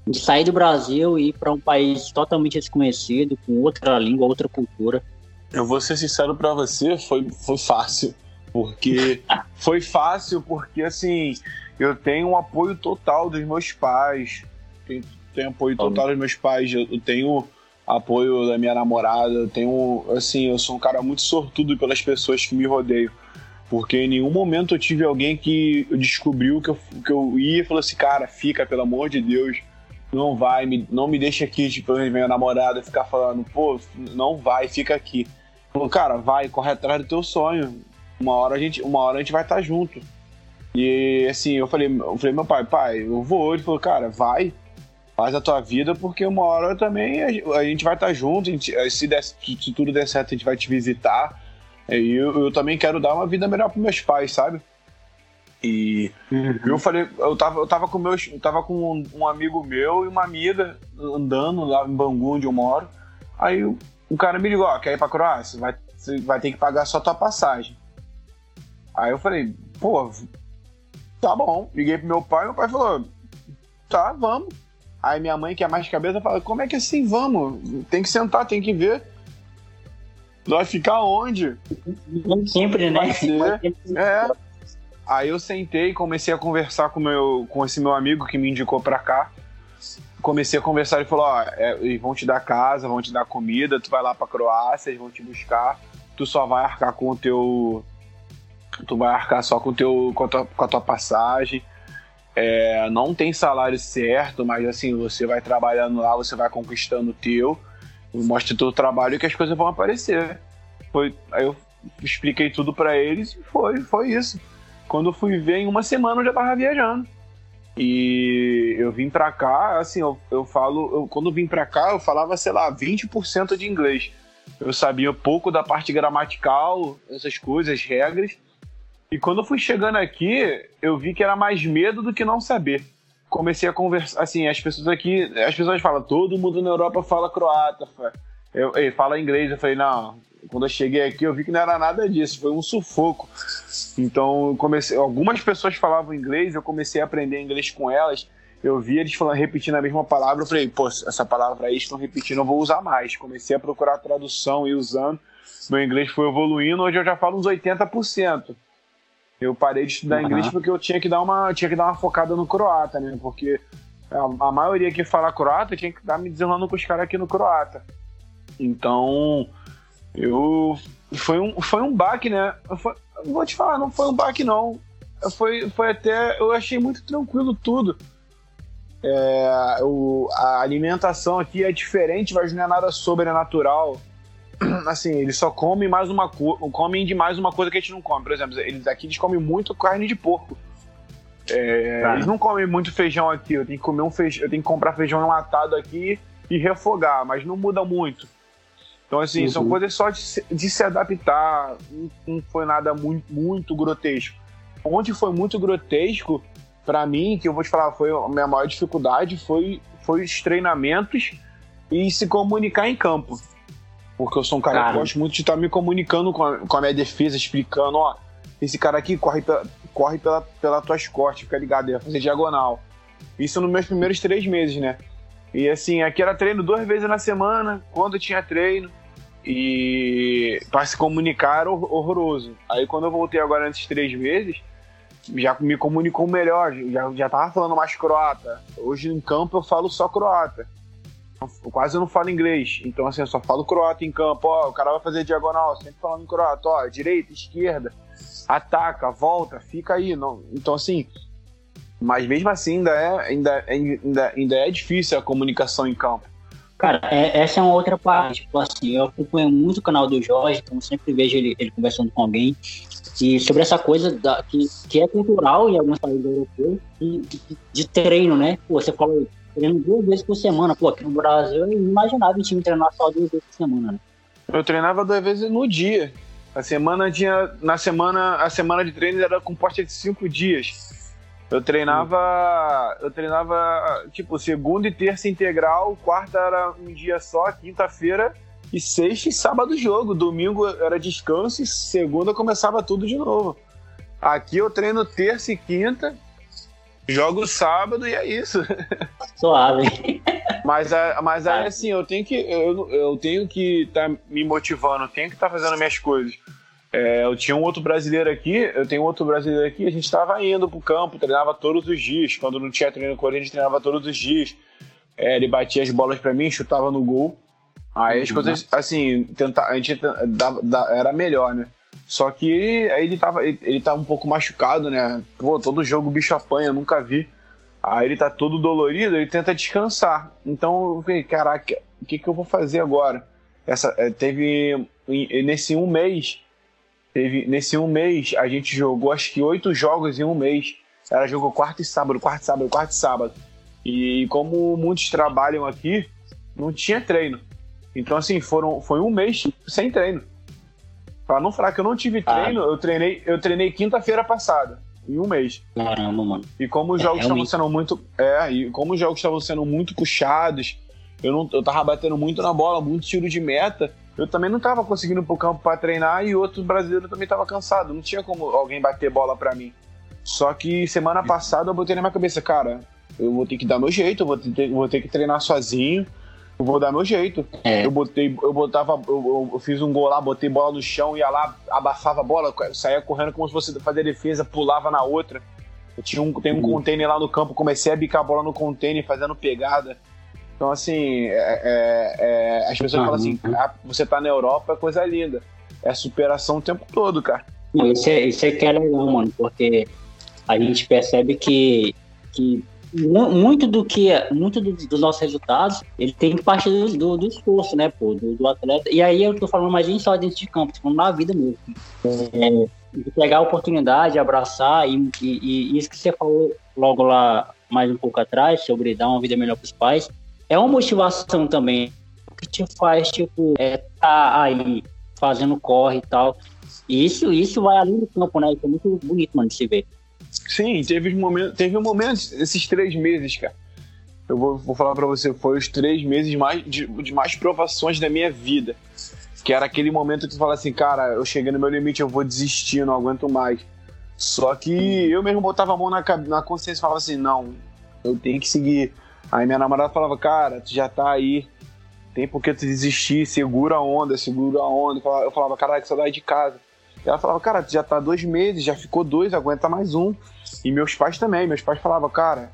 de sair do Brasil e ir para um país totalmente desconhecido, com outra língua, outra cultura? Eu vou ser sincero para você, foi, foi fácil. Porque foi fácil, porque assim, eu tenho um apoio total dos meus pais. Tenho, tenho apoio total dos meus pais. Eu, eu tenho apoio da minha namorada. Eu tenho, assim, eu sou um cara muito sortudo pelas pessoas que me rodeiam. Porque em nenhum momento eu tive alguém que descobriu que eu, que eu ia e falou assim, cara, fica, pelo amor de Deus, não vai, me, não me deixa aqui, tipo, minha namorada ficar falando, pô, não vai, fica aqui. Falou, cara, vai, corre atrás do teu sonho. Uma hora a gente, uma hora a gente vai estar tá junto. E assim, eu falei, eu falei, meu pai, pai, eu vou. Ele falou, cara, vai, faz a tua vida, porque uma hora também a, gente vai estar tá junto, gente, se, der, se tudo der certo, a gente vai te visitar e eu, eu também quero dar uma vida melhor para meus pais, sabe? E uhum. eu falei, eu tava, eu tava com meus, eu tava com um, um, amigo meu e uma amiga andando lá em Bangu, onde eu moro. Aí o, o cara me ligou, ó, quer ir pra Croácia? Vai, vai ter que pagar só tua passagem. Aí eu falei, pô, tá bom. Liguei pro meu pai, meu pai falou, tá, vamos. Aí minha mãe, que é mais cabeça, fala, como é que assim, vamos? Tem que sentar, tem que ver. Vai ficar onde? Sempre, né? É. Aí eu sentei, comecei a conversar com, meu, com esse meu amigo que me indicou pra cá. Comecei a conversar e falou: Ó, é, eles vão te dar casa, vão te dar comida, tu vai lá pra Croácia, eles vão te buscar, tu só vai arcar com o teu. Tu vai arcar só com, teu, com, a, tua, com a tua passagem. É, não tem salário certo, mas assim, você vai trabalhando lá, você vai conquistando o teu, mostra o teu trabalho que as coisas vão aparecer. Foi, aí eu expliquei tudo para eles e foi, foi isso. Quando eu fui ver, em uma semana eu já tava viajando. E eu vim pra cá, assim, eu, eu falo, eu, quando eu vim pra cá, eu falava, sei lá, 20% de inglês. Eu sabia pouco da parte gramatical, essas coisas, regras. E quando eu fui chegando aqui, eu vi que era mais medo do que não saber. Comecei a conversar, assim, as pessoas aqui, as pessoas falam, todo mundo na Europa fala croata, eu, eu, fala inglês. Eu falei, não, quando eu cheguei aqui, eu vi que não era nada disso, foi um sufoco. Então, comecei, algumas pessoas falavam inglês, eu comecei a aprender inglês com elas. Eu vi eles falando, repetindo a mesma palavra, eu falei, pô, essa palavra aí estão repetindo, eu vou usar mais. Comecei a procurar tradução e usando. Meu inglês foi evoluindo, hoje eu já falo uns 80%. Eu parei de estudar uhum. inglês porque eu tinha que dar uma, tinha que dar uma focada no croata, né? Porque a, a maioria que fala croata tinha que estar me desenrolando com os caras aqui no croata. Então, eu foi um, foi um baque, né? Foi, vou te falar, não foi um baque não. Foi, foi até eu achei muito tranquilo tudo. É, o, a alimentação aqui é diferente, mas não é nada sobrenatural assim, eles só comem mais uma comem de mais uma coisa que a gente não come. Por exemplo, eles aqui eles comem muito carne de porco. É, tá. Eles não comem muito feijão aqui. Eu tenho que comer um feijão, eu tenho que comprar feijão enlatado aqui e refogar, mas não muda muito. Então, assim, uhum. são coisas só de se, de se adaptar. Não, não, foi nada muito, muito grotesco. Onde foi muito grotesco, para mim, que eu vou te falar, foi a minha maior dificuldade, foi, foi os treinamentos e se comunicar em campo. Porque eu sou um cara, cara. que gosto muito de estar me comunicando com a, com a minha defesa, explicando, ó, esse cara aqui corre, pela, corre pela, pela tuas costas, fica ligado, ele vai fazer diagonal. Isso nos meus primeiros três meses, né? E assim, aqui era treino duas vezes na semana, quando tinha treino. E para se comunicar era horroroso. Aí quando eu voltei agora nesses três meses, já me comunicou melhor, já, já tava falando mais croata. Hoje em campo eu falo só croata quase eu não falo inglês. Então, assim, eu só falo croata em campo. Ó, o cara vai fazer diagonal, sempre falando em croata. Ó, direita, esquerda, ataca, volta, fica aí. Não, então, assim, mas mesmo assim ainda é, ainda, ainda, ainda é difícil a comunicação em campo. Cara, é, essa é uma outra parte. Tipo assim, eu acompanho muito o canal do Jorge, então sempre vejo ele, ele conversando com alguém. E sobre essa coisa da, que, que é cultural em alguns países europeus, de, de, de treino, né? Pô, você falou treino duas vezes por semana. Pô, aqui no Brasil eu imaginava o time treinar só duas vezes por semana, né? Eu treinava duas vezes no dia. A semana tinha. Na semana, a semana de treino era composta de cinco dias. Eu treinava. Eu treinava, tipo, segunda e terça integral, quarta era um dia só, quinta-feira e sexta e sábado jogo. Domingo era descanso e segunda começava tudo de novo. Aqui eu treino terça e quinta, Jogo sábado e é isso. Suave. Mas, mas aí, assim, eu tenho que eu, eu tenho que estar tá me motivando, tenho que estar tá fazendo minhas coisas. É, eu tinha um outro brasileiro aqui, eu tenho outro brasileiro aqui, a gente estava indo pro campo, treinava todos os dias. Quando não tinha treino com ele, a gente treinava todos os dias. É, ele batia as bolas para mim, chutava no gol. Aí as uhum. coisas, assim, tentar, a gente dava, dava, era melhor, né? Só que aí ele tava, ele, ele tá um pouco machucado, né? Pô, todo jogo o bicho apanha, nunca vi. Aí ele tá todo dolorido, ele tenta descansar. Então eu falei, caraca, o que, que eu vou fazer agora? Essa, é, teve. Nesse um mês. Teve, nesse um mês, a gente jogou acho que oito jogos em um mês. Ela jogou quarto e sábado, quarto e sábado, quarto e sábado. E como muitos trabalham aqui, não tinha treino. Então, assim, foram, foi um mês sem treino. Pra não falar que eu não tive ah. treino, ah. eu treinei, eu treinei quinta-feira passada, em um mês. Caramba, mano. E como os é, jogos estavam sendo muito. É, e como os jogos estavam sendo muito puxados, eu, não, eu tava batendo muito na bola, muito tiro de meta. Eu também não tava conseguindo ir pro campo para treinar e outro brasileiro também tava cansado. Não tinha como alguém bater bola para mim. Só que semana passada eu botei na minha cabeça, cara, eu vou ter que dar meu jeito, eu vou ter, vou ter que treinar sozinho, eu vou dar meu jeito. É. Eu botei, eu botava, eu, eu, fiz um gol lá, botei bola no chão, ia lá, abafava a bola, saía correndo como se fosse fazer defesa, pulava na outra. Eu tinha um, tem um uhum. container lá no campo, comecei a bicar a bola no container, fazendo pegada. Então, assim, é, é, é, as pessoas uhum. falam assim: ah, você tá na Europa, é coisa linda. É superação o tempo todo, cara. Isso é, isso é que é legal, mano, porque a gente percebe que, que muito do que muito do, dos nossos resultados ele tem partir do, do, do esforço né pô, do, do, atleta. E aí eu tô falando mais nem só dentro de campo tô falando na vida mesmo. É, de pegar a oportunidade abraçar e, e, e, isso que você falou logo lá mais um pouco atrás sobre dar uma vida melhor para os pais é uma motivação também que te faz tipo é, tá aí fazendo corre e tal. E isso isso vai além do campo né isso é muito bonito mano de se ver Sim, teve um momento, teve um momento, esses três meses, cara. Eu vou, vou falar para você, foi os três meses mais, de, de, mais provações da minha vida. Que era aquele momento que tu fala assim, cara, eu cheguei no meu limite, eu vou desistir, não aguento mais. Só que eu mesmo botava a mão na, na consciência e falava assim, não, eu tenho que seguir. Aí minha namorada falava, cara, tu já tá aí, tem por que tu desistir, segura a onda, segura a onda. Eu falava, caralho, que saudade de casa. Ela falava, cara, já tá dois meses, já ficou dois, aguenta mais um. E meus pais também, meus pais falavam, cara,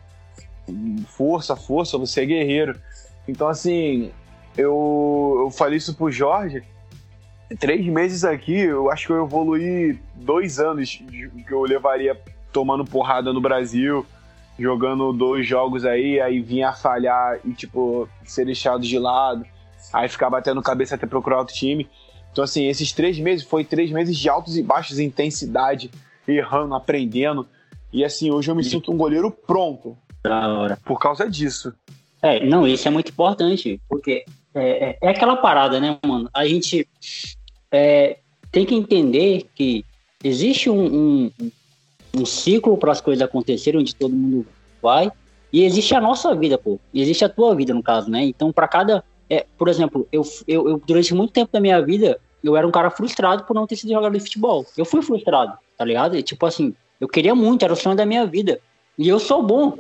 força, força, você é guerreiro. Então, assim, eu, eu falei isso pro Jorge. Três meses aqui, eu acho que eu evoluí dois anos que eu levaria tomando porrada no Brasil, jogando dois jogos aí, aí vinha falhar e, tipo, ser deixado de lado, aí ficar batendo cabeça até procurar outro time. Então, assim, esses três meses foi três meses de altos e baixos, intensidade, errando, aprendendo. E assim, hoje eu me sinto um goleiro pronto. Da hora. Por causa disso. É, não, isso é muito importante, porque é, é, é aquela parada, né, mano? A gente é, tem que entender que existe um, um, um ciclo para as coisas acontecerem, onde todo mundo vai, e existe a nossa vida, pô. E existe a tua vida, no caso, né? Então, para cada. É, por exemplo, eu, eu, eu, durante muito tempo da minha vida, eu era um cara frustrado por não ter sido jogador de futebol. Eu fui frustrado, tá ligado? E, tipo assim, eu queria muito, era o sonho da minha vida. E eu sou bom.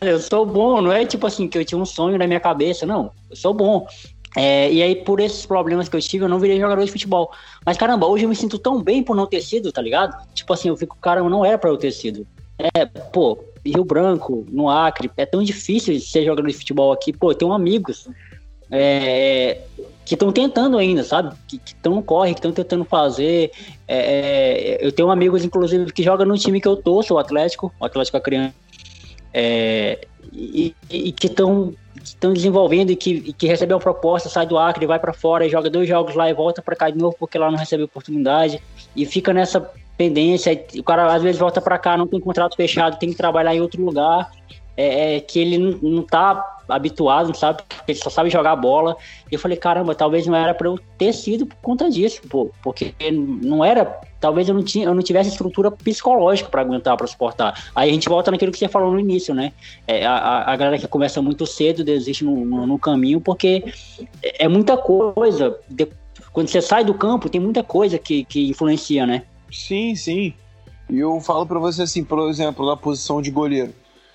Eu sou bom, não é tipo assim que eu tinha um sonho na minha cabeça, não. Eu sou bom. É, e aí, por esses problemas que eu tive, eu não virei jogador de futebol. Mas caramba, hoje eu me sinto tão bem por não ter sido, tá ligado? Tipo assim, eu fico, caramba, não era pra eu ter sido. É, pô, Rio Branco, no Acre, é tão difícil ser jogador de futebol aqui. Pô, eu tenho amigos é, que estão tentando ainda, sabe? Que estão no corre, que estão tentando fazer. É, é, eu tenho amigos, inclusive, que jogam no time que eu torço, o Atlético, o Atlético Acreano, é, e, e, que estão estão desenvolvendo e que, e que recebeu uma proposta, sai do Acre, vai para fora, joga dois jogos lá e volta para cá de novo porque lá não recebe oportunidade e fica nessa pendência. O cara às vezes volta para cá, não tem contrato fechado, tem que trabalhar em outro lugar é, é, que ele não, não tá habituado, sabe? Ele só sabe jogar bola. E eu falei, caramba, talvez não era para eu ter sido por conta disso, pô, porque não era. Talvez eu não, tinha, eu não tivesse estrutura psicológica para aguentar, para suportar. Aí a gente volta naquilo que você falou no início, né? É, a, a galera que começa muito cedo desiste no, no, no caminho, porque é, é muita coisa. De, quando você sai do campo, tem muita coisa que, que influencia, né? Sim, sim. E eu falo para você assim, por exemplo, na posição de goleiro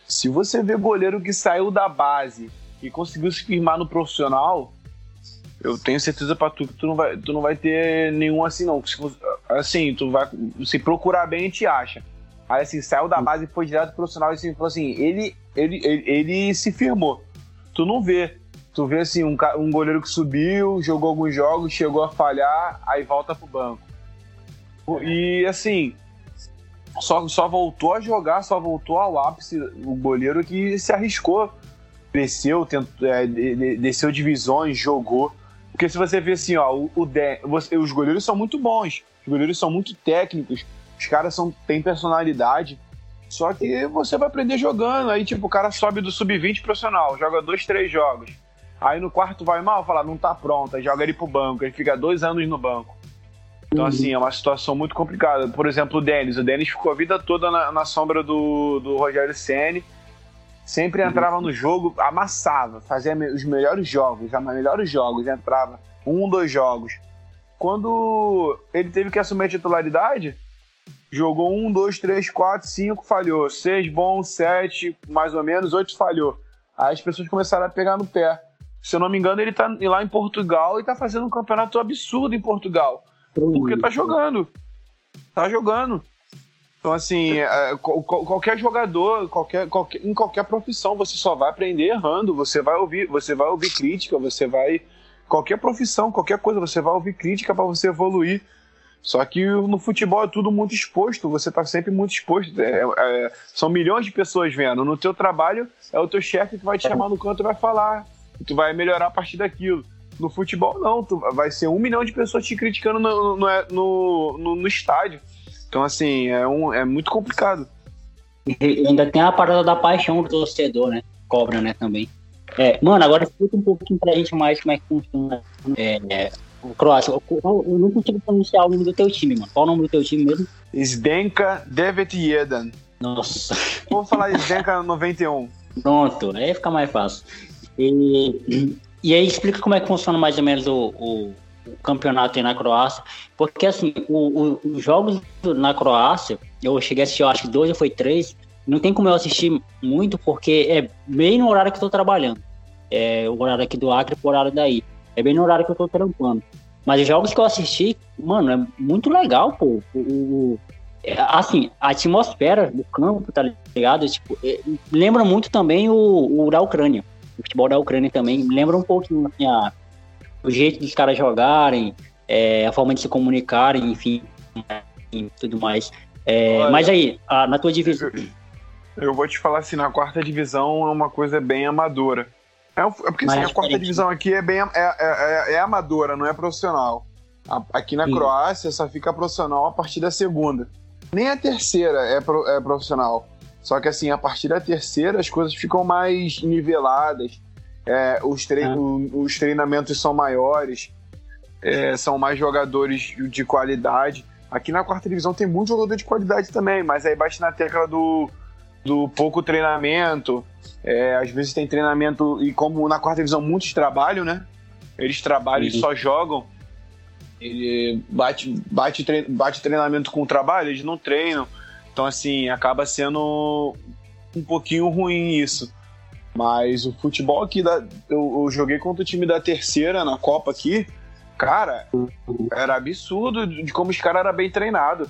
se você vê goleiro que saiu da base e conseguiu se firmar no profissional, eu tenho certeza para tu que tu não vai, tu não vai ter nenhum assim não. Assim, tu vai se procurar bem, te acha. Aí assim, saiu da base e foi direto pro profissional e assim, falou assim, ele, ele, ele, ele se firmou. Tu não vê. Tu vê assim, um, um goleiro que subiu, jogou alguns jogos, chegou a falhar, aí volta pro banco. E assim, só, só voltou a jogar, só voltou ao ápice o goleiro que se arriscou, desceu, tentou, é, desceu divisões, jogou. Porque se você vê assim, ó, o, o de, você, os goleiros são muito bons, os goleiros são muito técnicos, os caras são, têm personalidade. Só que você vai aprender jogando. Aí, tipo, o cara sobe do sub-20 profissional, joga dois, três jogos. Aí no quarto vai mal, fala, não tá pronto, aí joga ele pro banco, ele fica dois anos no banco. Então, uhum. assim, é uma situação muito complicada. Por exemplo, o Denis. O Denis ficou a vida toda na, na sombra do, do Rogério Senni. Sempre uhum. entrava uhum. no jogo, amassava, fazia os melhores jogos, os melhores jogos, entrava um, dois jogos. Quando ele teve que assumir a titularidade, Jogou um, dois, três, quatro, cinco, falhou. Seis bom, sete, mais ou menos, oito falhou. Aí as pessoas começaram a pegar no pé. Se eu não me engano, ele tá lá em Portugal e tá fazendo um campeonato absurdo em Portugal. Porque tá jogando. Tá jogando. Então, assim, é, qualquer jogador, qualquer, qualquer, em qualquer profissão, você só vai aprender errando. Você vai ouvir, você vai ouvir crítica, você vai. Qualquer profissão, qualquer coisa, você vai ouvir crítica para você evoluir. Só que no futebol é tudo muito exposto, você está sempre muito exposto. É, é, são milhões de pessoas vendo. No teu trabalho, é o teu chefe que vai te chamar no canto e vai falar. Tu vai melhorar a partir daquilo. No futebol, não. Tu vai ser um milhão de pessoas te criticando no, no, no, no, estádio. Então, assim, é, um, é muito complicado. E ainda tem a parada da paixão do torcedor, né? Cobra, né, também. É, mano, agora explica um pouquinho pra gente mais como é que funciona é, é, o Croácia. Eu, eu, não consigo pronunciar o nome do teu time, mano. Qual o nome do teu time mesmo? Zdenka Devet Nossa. Vou falar Zdenka 91. Pronto, aí fica mais fácil. E, e aí explica como é que funciona mais ou menos o, o, o campeonato aí na Croácia. Porque assim, o, os jogos na Croácia, eu cheguei a assistir, eu acho que dois ou foi três. Não tem como eu assistir muito, porque é bem no horário que eu tô trabalhando. É o horário aqui do Acre pro horário daí. É bem no horário que eu tô trampando. Mas os jogos que eu assisti, mano, é muito legal, pô. O, é, assim, a atmosfera do campo, tá ligado? Tipo, é, lembra muito também o, o da Ucrânia o futebol da Ucrânia também lembra um pouquinho assim, a, o jeito dos caras jogarem, é, a forma de se comunicarem, enfim, enfim tudo mais. É, Olha, mas aí, a, na tua divisão. Eu vou te falar assim, na quarta divisão é uma coisa bem amadora. É, é porque assim, a quarta divisão aqui é bem é, é, é, é amadora, não é profissional. Aqui na Sim. Croácia só fica profissional a partir da segunda. Nem a terceira é, pro, é profissional. Só que assim, a partir da terceira as coisas ficam mais niveladas, é, os, tre é. os treinamentos são maiores, é, são mais jogadores de qualidade. Aqui na quarta divisão tem muito jogador de qualidade também, mas aí bate na tecla do, do pouco treinamento. É, às vezes tem treinamento, e como na quarta divisão muitos trabalham, né? Eles trabalham uhum. e só jogam. Ele bate, bate, bate treinamento com o trabalho, eles não treinam. Então, assim, acaba sendo um pouquinho ruim isso. Mas o futebol aqui, da, eu, eu joguei contra o time da terceira na Copa aqui. Cara, era absurdo de como os caras eram bem treinados.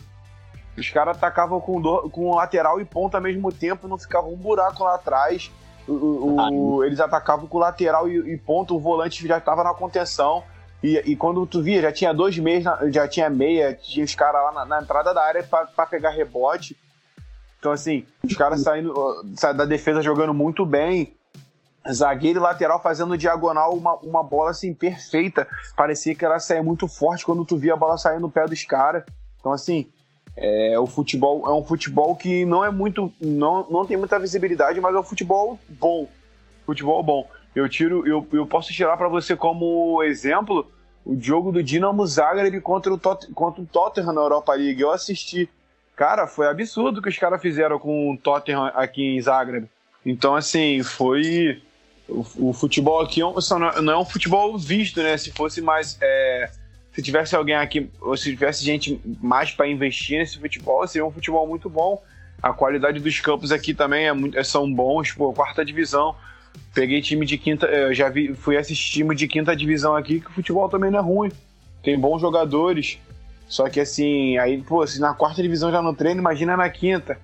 Os caras atacavam com, do, com lateral e ponta ao mesmo tempo, não ficava um buraco lá atrás. O, o, eles atacavam com lateral e, e ponta, o volante já estava na contenção. E, e, quando tu via, já tinha dois meios, já tinha meia, tinha os caras lá na, na, entrada da área para pegar rebote. Então, assim, os caras saindo da defesa jogando muito bem. Zagueiro e lateral fazendo diagonal uma, uma bola assim perfeita. Parecia que ela saía muito forte quando tu via a bola sair no pé dos caras. Então, assim, é, o futebol é um futebol que não é muito. Não, não tem muita visibilidade, mas é um futebol bom. Futebol bom. Eu tiro, eu, eu posso tirar para você como exemplo o jogo do Dinamo Zagreb contra o, Tot, contra o Tottenham na Europa League. Eu assisti. Cara, foi absurdo o que os caras fizeram com o Tottenham aqui em Zagreb. Então, assim, foi. O, o futebol aqui é não é um futebol visto, né? Se fosse mais. É, se tivesse alguém aqui, ou se tivesse gente mais para investir nesse futebol, seria um futebol muito bom. A qualidade dos campos aqui também é são bons, pô, quarta divisão. Peguei time de quinta, eu já vi, fui assistir time de quinta divisão aqui, que o futebol também não é ruim. Tem bons jogadores. Só que assim, aí, pô, se na quarta divisão já não treina, imagina na quinta.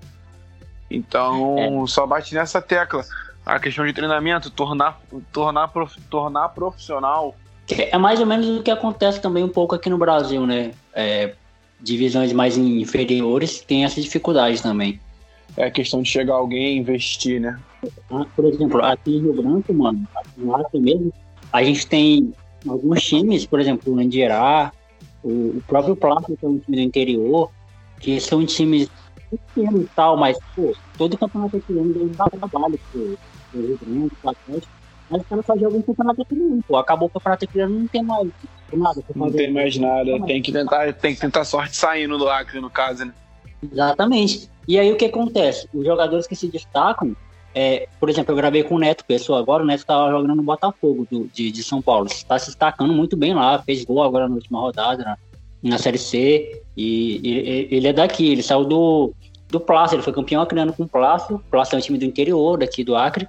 Então, é. só bate nessa tecla. A questão de treinamento, tornar, tornar, prof, tornar profissional. É mais ou menos o que acontece também um pouco aqui no Brasil, né? É, divisões mais inferiores têm essa dificuldade também. É questão de chegar alguém e investir, né? Por exemplo, aqui em Rio Branco, mano, aqui no Acre mesmo, a gente tem alguns times, por exemplo, o Andirá, o, o próprio Plástico, que é um time do interior, que são times pequenos e tal, mas, pô, todo campeonato aqui ano dá trabalho pro, Rio Branco, pro Atlético, mas os caras só jogam um campeonato aqui pô, acabou o campeonato aqui não tem mais nada. Não tem mais nada, tem que tentar, tem que tentar sorte saindo do Acre, no caso, né? Exatamente. E aí o que acontece? Os jogadores que se destacam, é, por exemplo, eu gravei com o Neto Pessoa agora, o Neto estava jogando no Botafogo do, de, de São Paulo. Está se destacando muito bem lá, fez gol agora na última rodada, né? na Série C. E, e ele é daqui, ele saiu do, do Plácio, ele foi campeão acreano com o Plácio. O Plácio é um time do interior, daqui do Acre.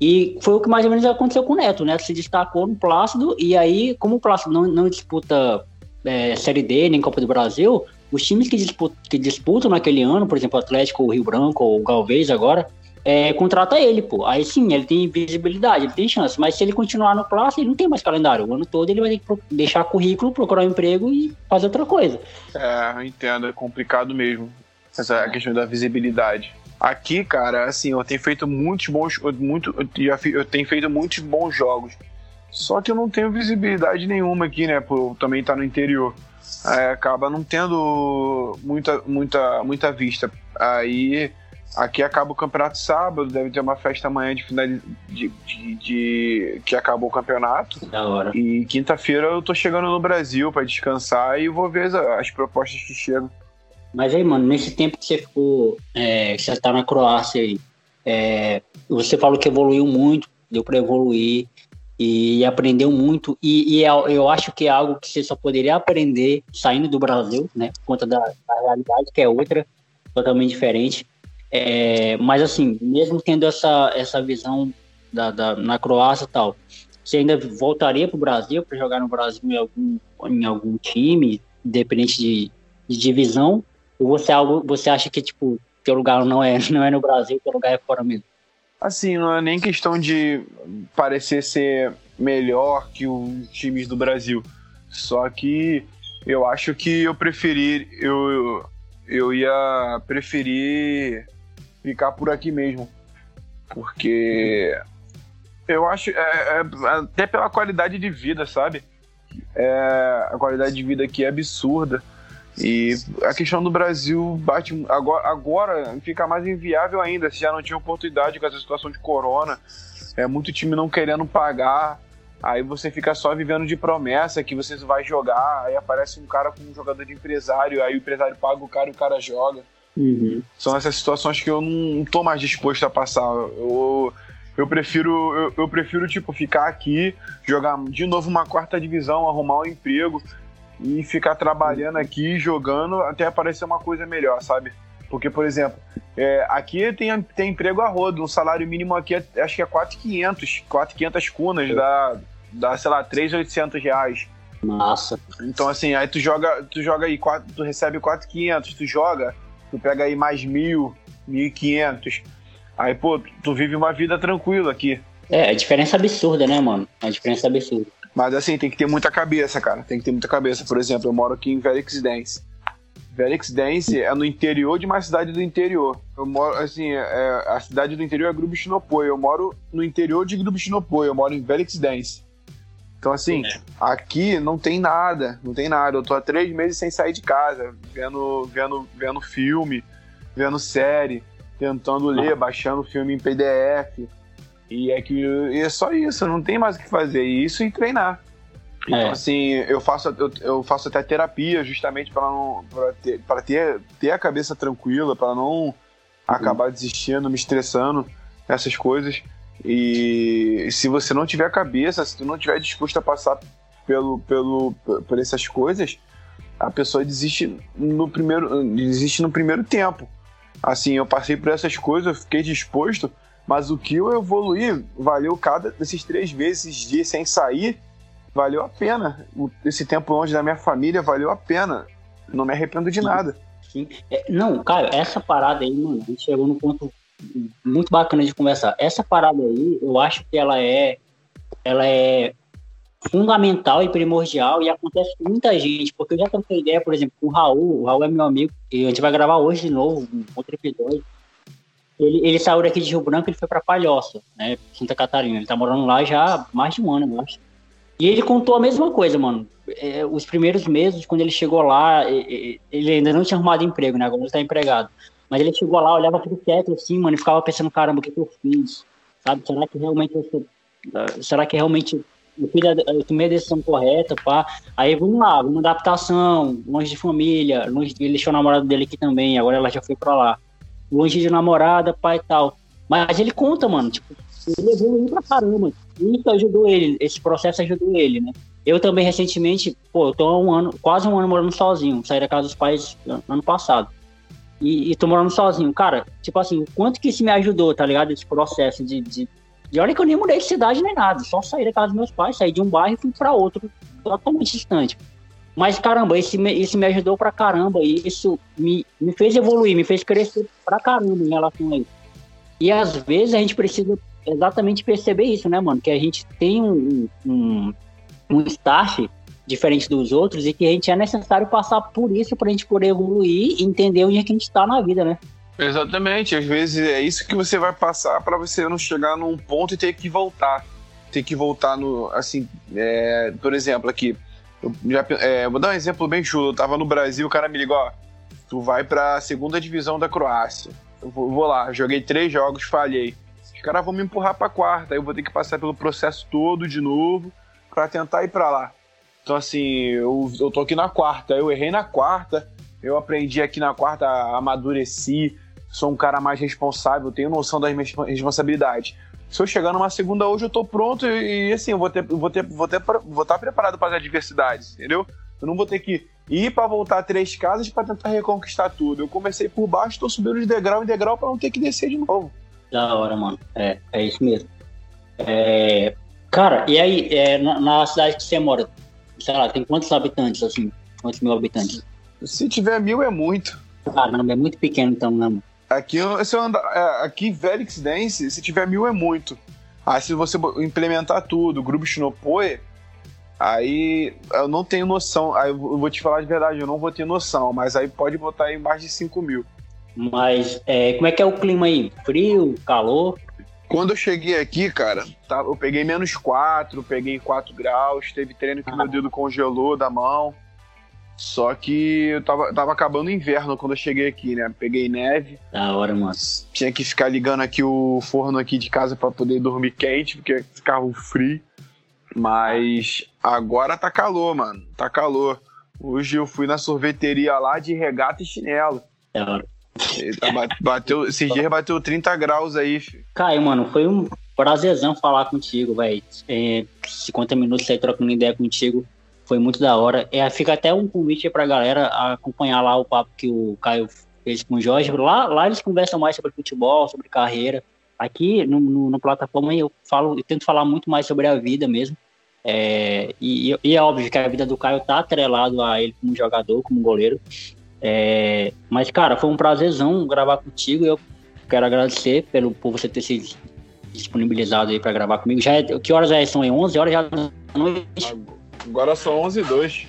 E foi o que mais ou menos aconteceu com o Neto. O Neto se destacou no Plácido, e aí, como o Plácido não, não disputa é, Série D nem Copa do Brasil, os times que disputam, que disputam naquele ano, por exemplo, o Atlético, o Rio Branco ou o Galvez agora, é, contrata ele, pô. Aí sim, ele tem visibilidade, ele tem chance. Mas se ele continuar no Plácido, ele não tem mais calendário. O ano todo ele vai ter que deixar currículo, procurar um emprego e fazer outra coisa. É, eu entendo, é complicado mesmo. Essa é questão da visibilidade. Aqui, cara, assim, eu tenho feito muitos bons. Muito, eu tenho feito muitos bons jogos. Só que eu não tenho visibilidade nenhuma aqui, né? Por também estar tá no interior. É, acaba não tendo muita, muita, muita vista. Aí aqui acaba o campeonato sábado, deve ter uma festa amanhã de final de, de, de, que acabou o campeonato. Da hora. E quinta-feira eu tô chegando no Brasil para descansar e vou ver as, as propostas que chegam. Mas aí, mano, nesse tempo que você ficou, é, que você tá na Croácia aí, é, você falou que evoluiu muito, deu para evoluir e aprendeu muito. E, e, é, eu acho que é algo que você só poderia aprender saindo do Brasil, né? Por conta da, da realidade, que é outra, totalmente diferente. É, mas assim, mesmo tendo essa, essa visão da, da na Croácia e tal, você ainda voltaria para o Brasil para jogar no Brasil em algum, em algum time, independente de, de divisão? Ou você, é algo, você acha que, tipo, teu lugar não é, não é no Brasil, teu lugar é fora mesmo? Assim, não é nem questão de parecer ser melhor que os times do Brasil. Só que eu acho que eu preferir. Eu, eu ia preferir ficar por aqui mesmo. Porque eu acho. É, é, até pela qualidade de vida, sabe? É, a qualidade de vida aqui é absurda. E a questão do Brasil bate agora, agora fica mais inviável ainda, se já não tinha oportunidade com essa situação de corona, é muito time não querendo pagar, aí você fica só vivendo de promessa que você vai jogar, aí aparece um cara com um jogador de empresário, aí o empresário paga o cara e o cara joga. Uhum. São essas situações que eu não tô mais disposto a passar. Eu, eu prefiro, eu, eu prefiro tipo ficar aqui, jogar de novo uma quarta divisão, arrumar um emprego e ficar trabalhando aqui, jogando, até aparecer uma coisa melhor, sabe? Porque, por exemplo, é, aqui tem, tem emprego a rodo, um salário mínimo aqui é, acho que é 4,500, 4,500 cunas, é. dá, dá, sei lá, 3,800 reais. Nossa. Então, assim, aí tu joga, tu joga aí, 4, tu recebe 4,500, tu joga, tu pega aí mais mil, 1.500, aí, pô, tu vive uma vida tranquila aqui. É, a diferença absurda, né, mano? A diferença absurda. Mas assim, tem que ter muita cabeça, cara. Tem que ter muita cabeça. Por exemplo, eu moro aqui em Velix Dance. Velix Dance é no interior de uma cidade do interior. Eu moro, assim, é, a cidade do interior é Grupo Chinopoi. Eu moro no interior de Grupo Chinopoi. Eu moro em Velix Dance. Então, assim, é. aqui não tem nada, não tem nada. Eu tô há três meses sem sair de casa, vendo, vendo, vendo filme, vendo série, tentando ler, baixando filme em PDF. E é que e é só isso, não tem mais o que fazer. Isso e treinar. Então, é. assim, eu faço, eu, eu, faço até terapia justamente para não pra ter, pra ter, ter a cabeça tranquila, para não uhum. acabar desistindo, me estressando, essas coisas. E se você não tiver cabeça, se tu não tiver disposto a passar pelo, pelo, por essas coisas, a pessoa desiste no primeiro, desiste no primeiro tempo. Assim, eu passei por essas coisas, eu fiquei disposto, mas o que eu evoluí valeu cada desses três meses, dias sem sair, valeu a pena. Esse tempo longe da minha família valeu a pena. Não me arrependo de nada. Sim. É, não, cara, essa parada aí, mano, a gente chegou num ponto muito bacana de conversar. Essa parada aí, eu acho que ela é, ela é fundamental e primordial e acontece com muita gente, porque eu já troquei ideia, por exemplo, com o Raul. O Raul é meu amigo e a gente vai gravar hoje de novo um outro episódio. Ele, ele saiu daqui de Rio Branco e foi para Palhoça, né, Santa Catarina. Ele tá morando lá já há mais de um ano, eu acho. E ele contou a mesma coisa, mano. É, os primeiros meses, quando ele chegou lá, ele ainda não tinha arrumado emprego, né? Agora ele tá empregado. Mas ele chegou lá, olhava tudo quieto assim, mano, e ficava pensando, caramba, o que, que eu fiz? Sabe? Será que realmente eu sou... Será que realmente eu, fiz a, eu tomei a decisão correta, pá? Aí vamos lá, vamos adaptação, longe de família, longe. Ele deixou o namorado dele aqui também, agora ela já foi pra lá longe de namorada, pai e tal. Mas ele conta, mano, tipo, ele evoluiu pra caramba. Isso ajudou ele, esse processo ajudou ele, né? eu também recentemente, pô, eu tô há um ano, quase um ano morando sozinho, saí da casa dos pais ano passado. E, e tô morando sozinho. Cara, tipo assim, o quanto que isso me ajudou, tá ligado? Esse processo de, de, de. olha que eu nem mudei de cidade nem nada, só saí da casa dos meus pais, saí de um bairro e fui pra outro, totalmente distante. Mas caramba, isso me, isso me ajudou pra caramba, e isso me, me fez evoluir, me fez crescer pra caramba em relação a isso. E às vezes a gente precisa exatamente perceber isso, né, mano? Que a gente tem um, um, um start diferente dos outros e que a gente é necessário passar por isso para a gente poder evoluir e entender onde é que a gente está na vida, né? Exatamente, às vezes é isso que você vai passar para você não chegar num ponto e ter que voltar. Ter que voltar no. Assim, é, por exemplo, aqui. Já, é, vou dar um exemplo bem chulo. Eu tava no Brasil, o cara me ligou: ó, tu vai pra segunda divisão da Croácia. Eu vou, vou lá, joguei três jogos, falhei. Os caras vão me empurrar pra quarta, aí eu vou ter que passar pelo processo todo de novo para tentar ir para lá. Então, assim, eu, eu tô aqui na quarta, eu errei na quarta, eu aprendi aqui na quarta, amadureci, sou um cara mais responsável, tenho noção das minhas responsabilidades. Se eu chegar numa segunda hoje, eu tô pronto e, e assim, eu vou ter, vou ter, vou ter, vou estar preparado para as adversidades, entendeu? Eu não vou ter que ir para voltar três casas para tentar reconquistar tudo. Eu comecei por baixo, tô subindo de degrau em degrau para não ter que descer de novo. Da hora, mano. É, é isso mesmo. É, Cara, e aí, é, na, na, cidade que você mora, sei lá, tem quantos habitantes, assim? Quantos mil habitantes? Se tiver mil, é muito. Caramba, é muito pequeno então, né, mano? Aqui, se eu andar, é, aqui Velix Dance, se tiver mil, é muito. Aí, se você implementar tudo, grupo Shinopoe, aí eu não tenho noção. Aí eu vou te falar de verdade, eu não vou ter noção, mas aí pode botar aí mais de 5 mil. Mas é, como é que é o clima aí? Frio, calor? Quando eu cheguei aqui, cara, tá, eu peguei menos 4, peguei 4 graus, teve treino que meu dedo congelou da mão. Só que eu tava, tava acabando o inverno quando eu cheguei aqui, né? Peguei neve. Da hora, mano. Tinha que ficar ligando aqui o forno aqui de casa para poder dormir quente, porque ficava frio. Mas agora tá calor, mano. Tá calor. Hoje eu fui na sorveteria lá de regata e chinelo. Da hora. Bateu, esses dias bateu 30 graus aí, filho. Caio, mano, foi um prazerzão falar contigo, velho. É, 50 minutos aí trocando ideia contigo. Foi muito da hora. É, fica até um convite pra galera acompanhar lá o papo que o Caio fez com o Jorge. Lá, lá eles conversam mais sobre futebol, sobre carreira. Aqui no, no, no plataforma eu falo, tento falar muito mais sobre a vida mesmo. É, e, e, é óbvio que a vida do Caio tá atrelado a ele como jogador, como goleiro. É, mas, cara, foi um prazerzão gravar contigo. Eu quero agradecer pelo, por você ter se disponibilizado aí para gravar comigo. Já é, que horas é? São 11 horas já da noite? Agora são 11 e 2.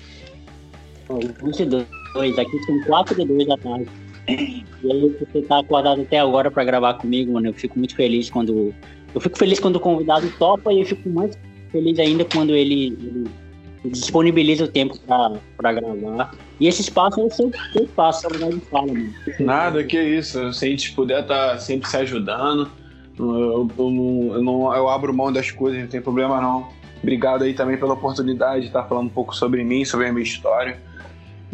11 e 2. Aqui são 4 e 2 da tarde. E aí, você tá acordado até agora para gravar comigo, mano. Eu fico muito feliz quando. Eu fico feliz quando o convidado topa e eu fico mais feliz ainda quando ele, ele disponibiliza o tempo para gravar. E esse espaço é o seu, seu espaço, é o lugar de fala, mano. Nada, que isso. Se a gente puder estar tá sempre se ajudando, eu, eu, eu, não, eu abro mão das coisas, não tem problema não. Obrigado aí também pela oportunidade de estar falando um pouco sobre mim, sobre a minha história.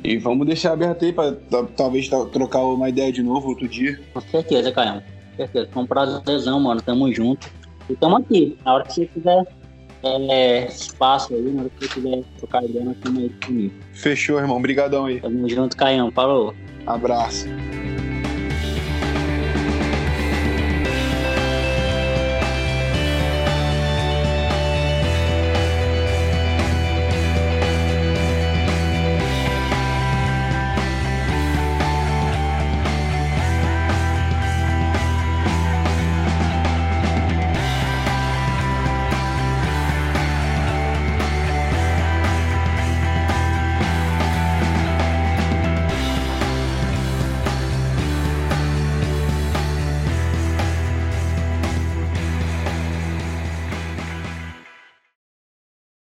E vamos deixar aberto aí para talvez trocar uma ideia de novo outro dia. Com certeza, Caio. Com certeza. Foi um prazerzão, mano. Tamo junto. E tamo aqui. Na hora que você quiser é, espaço aí, na hora que você quiser trocar ideia, nós estamos aí comigo. Fechou, irmão. Obrigadão aí. Tamo junto, Caião. Falou. Abraço.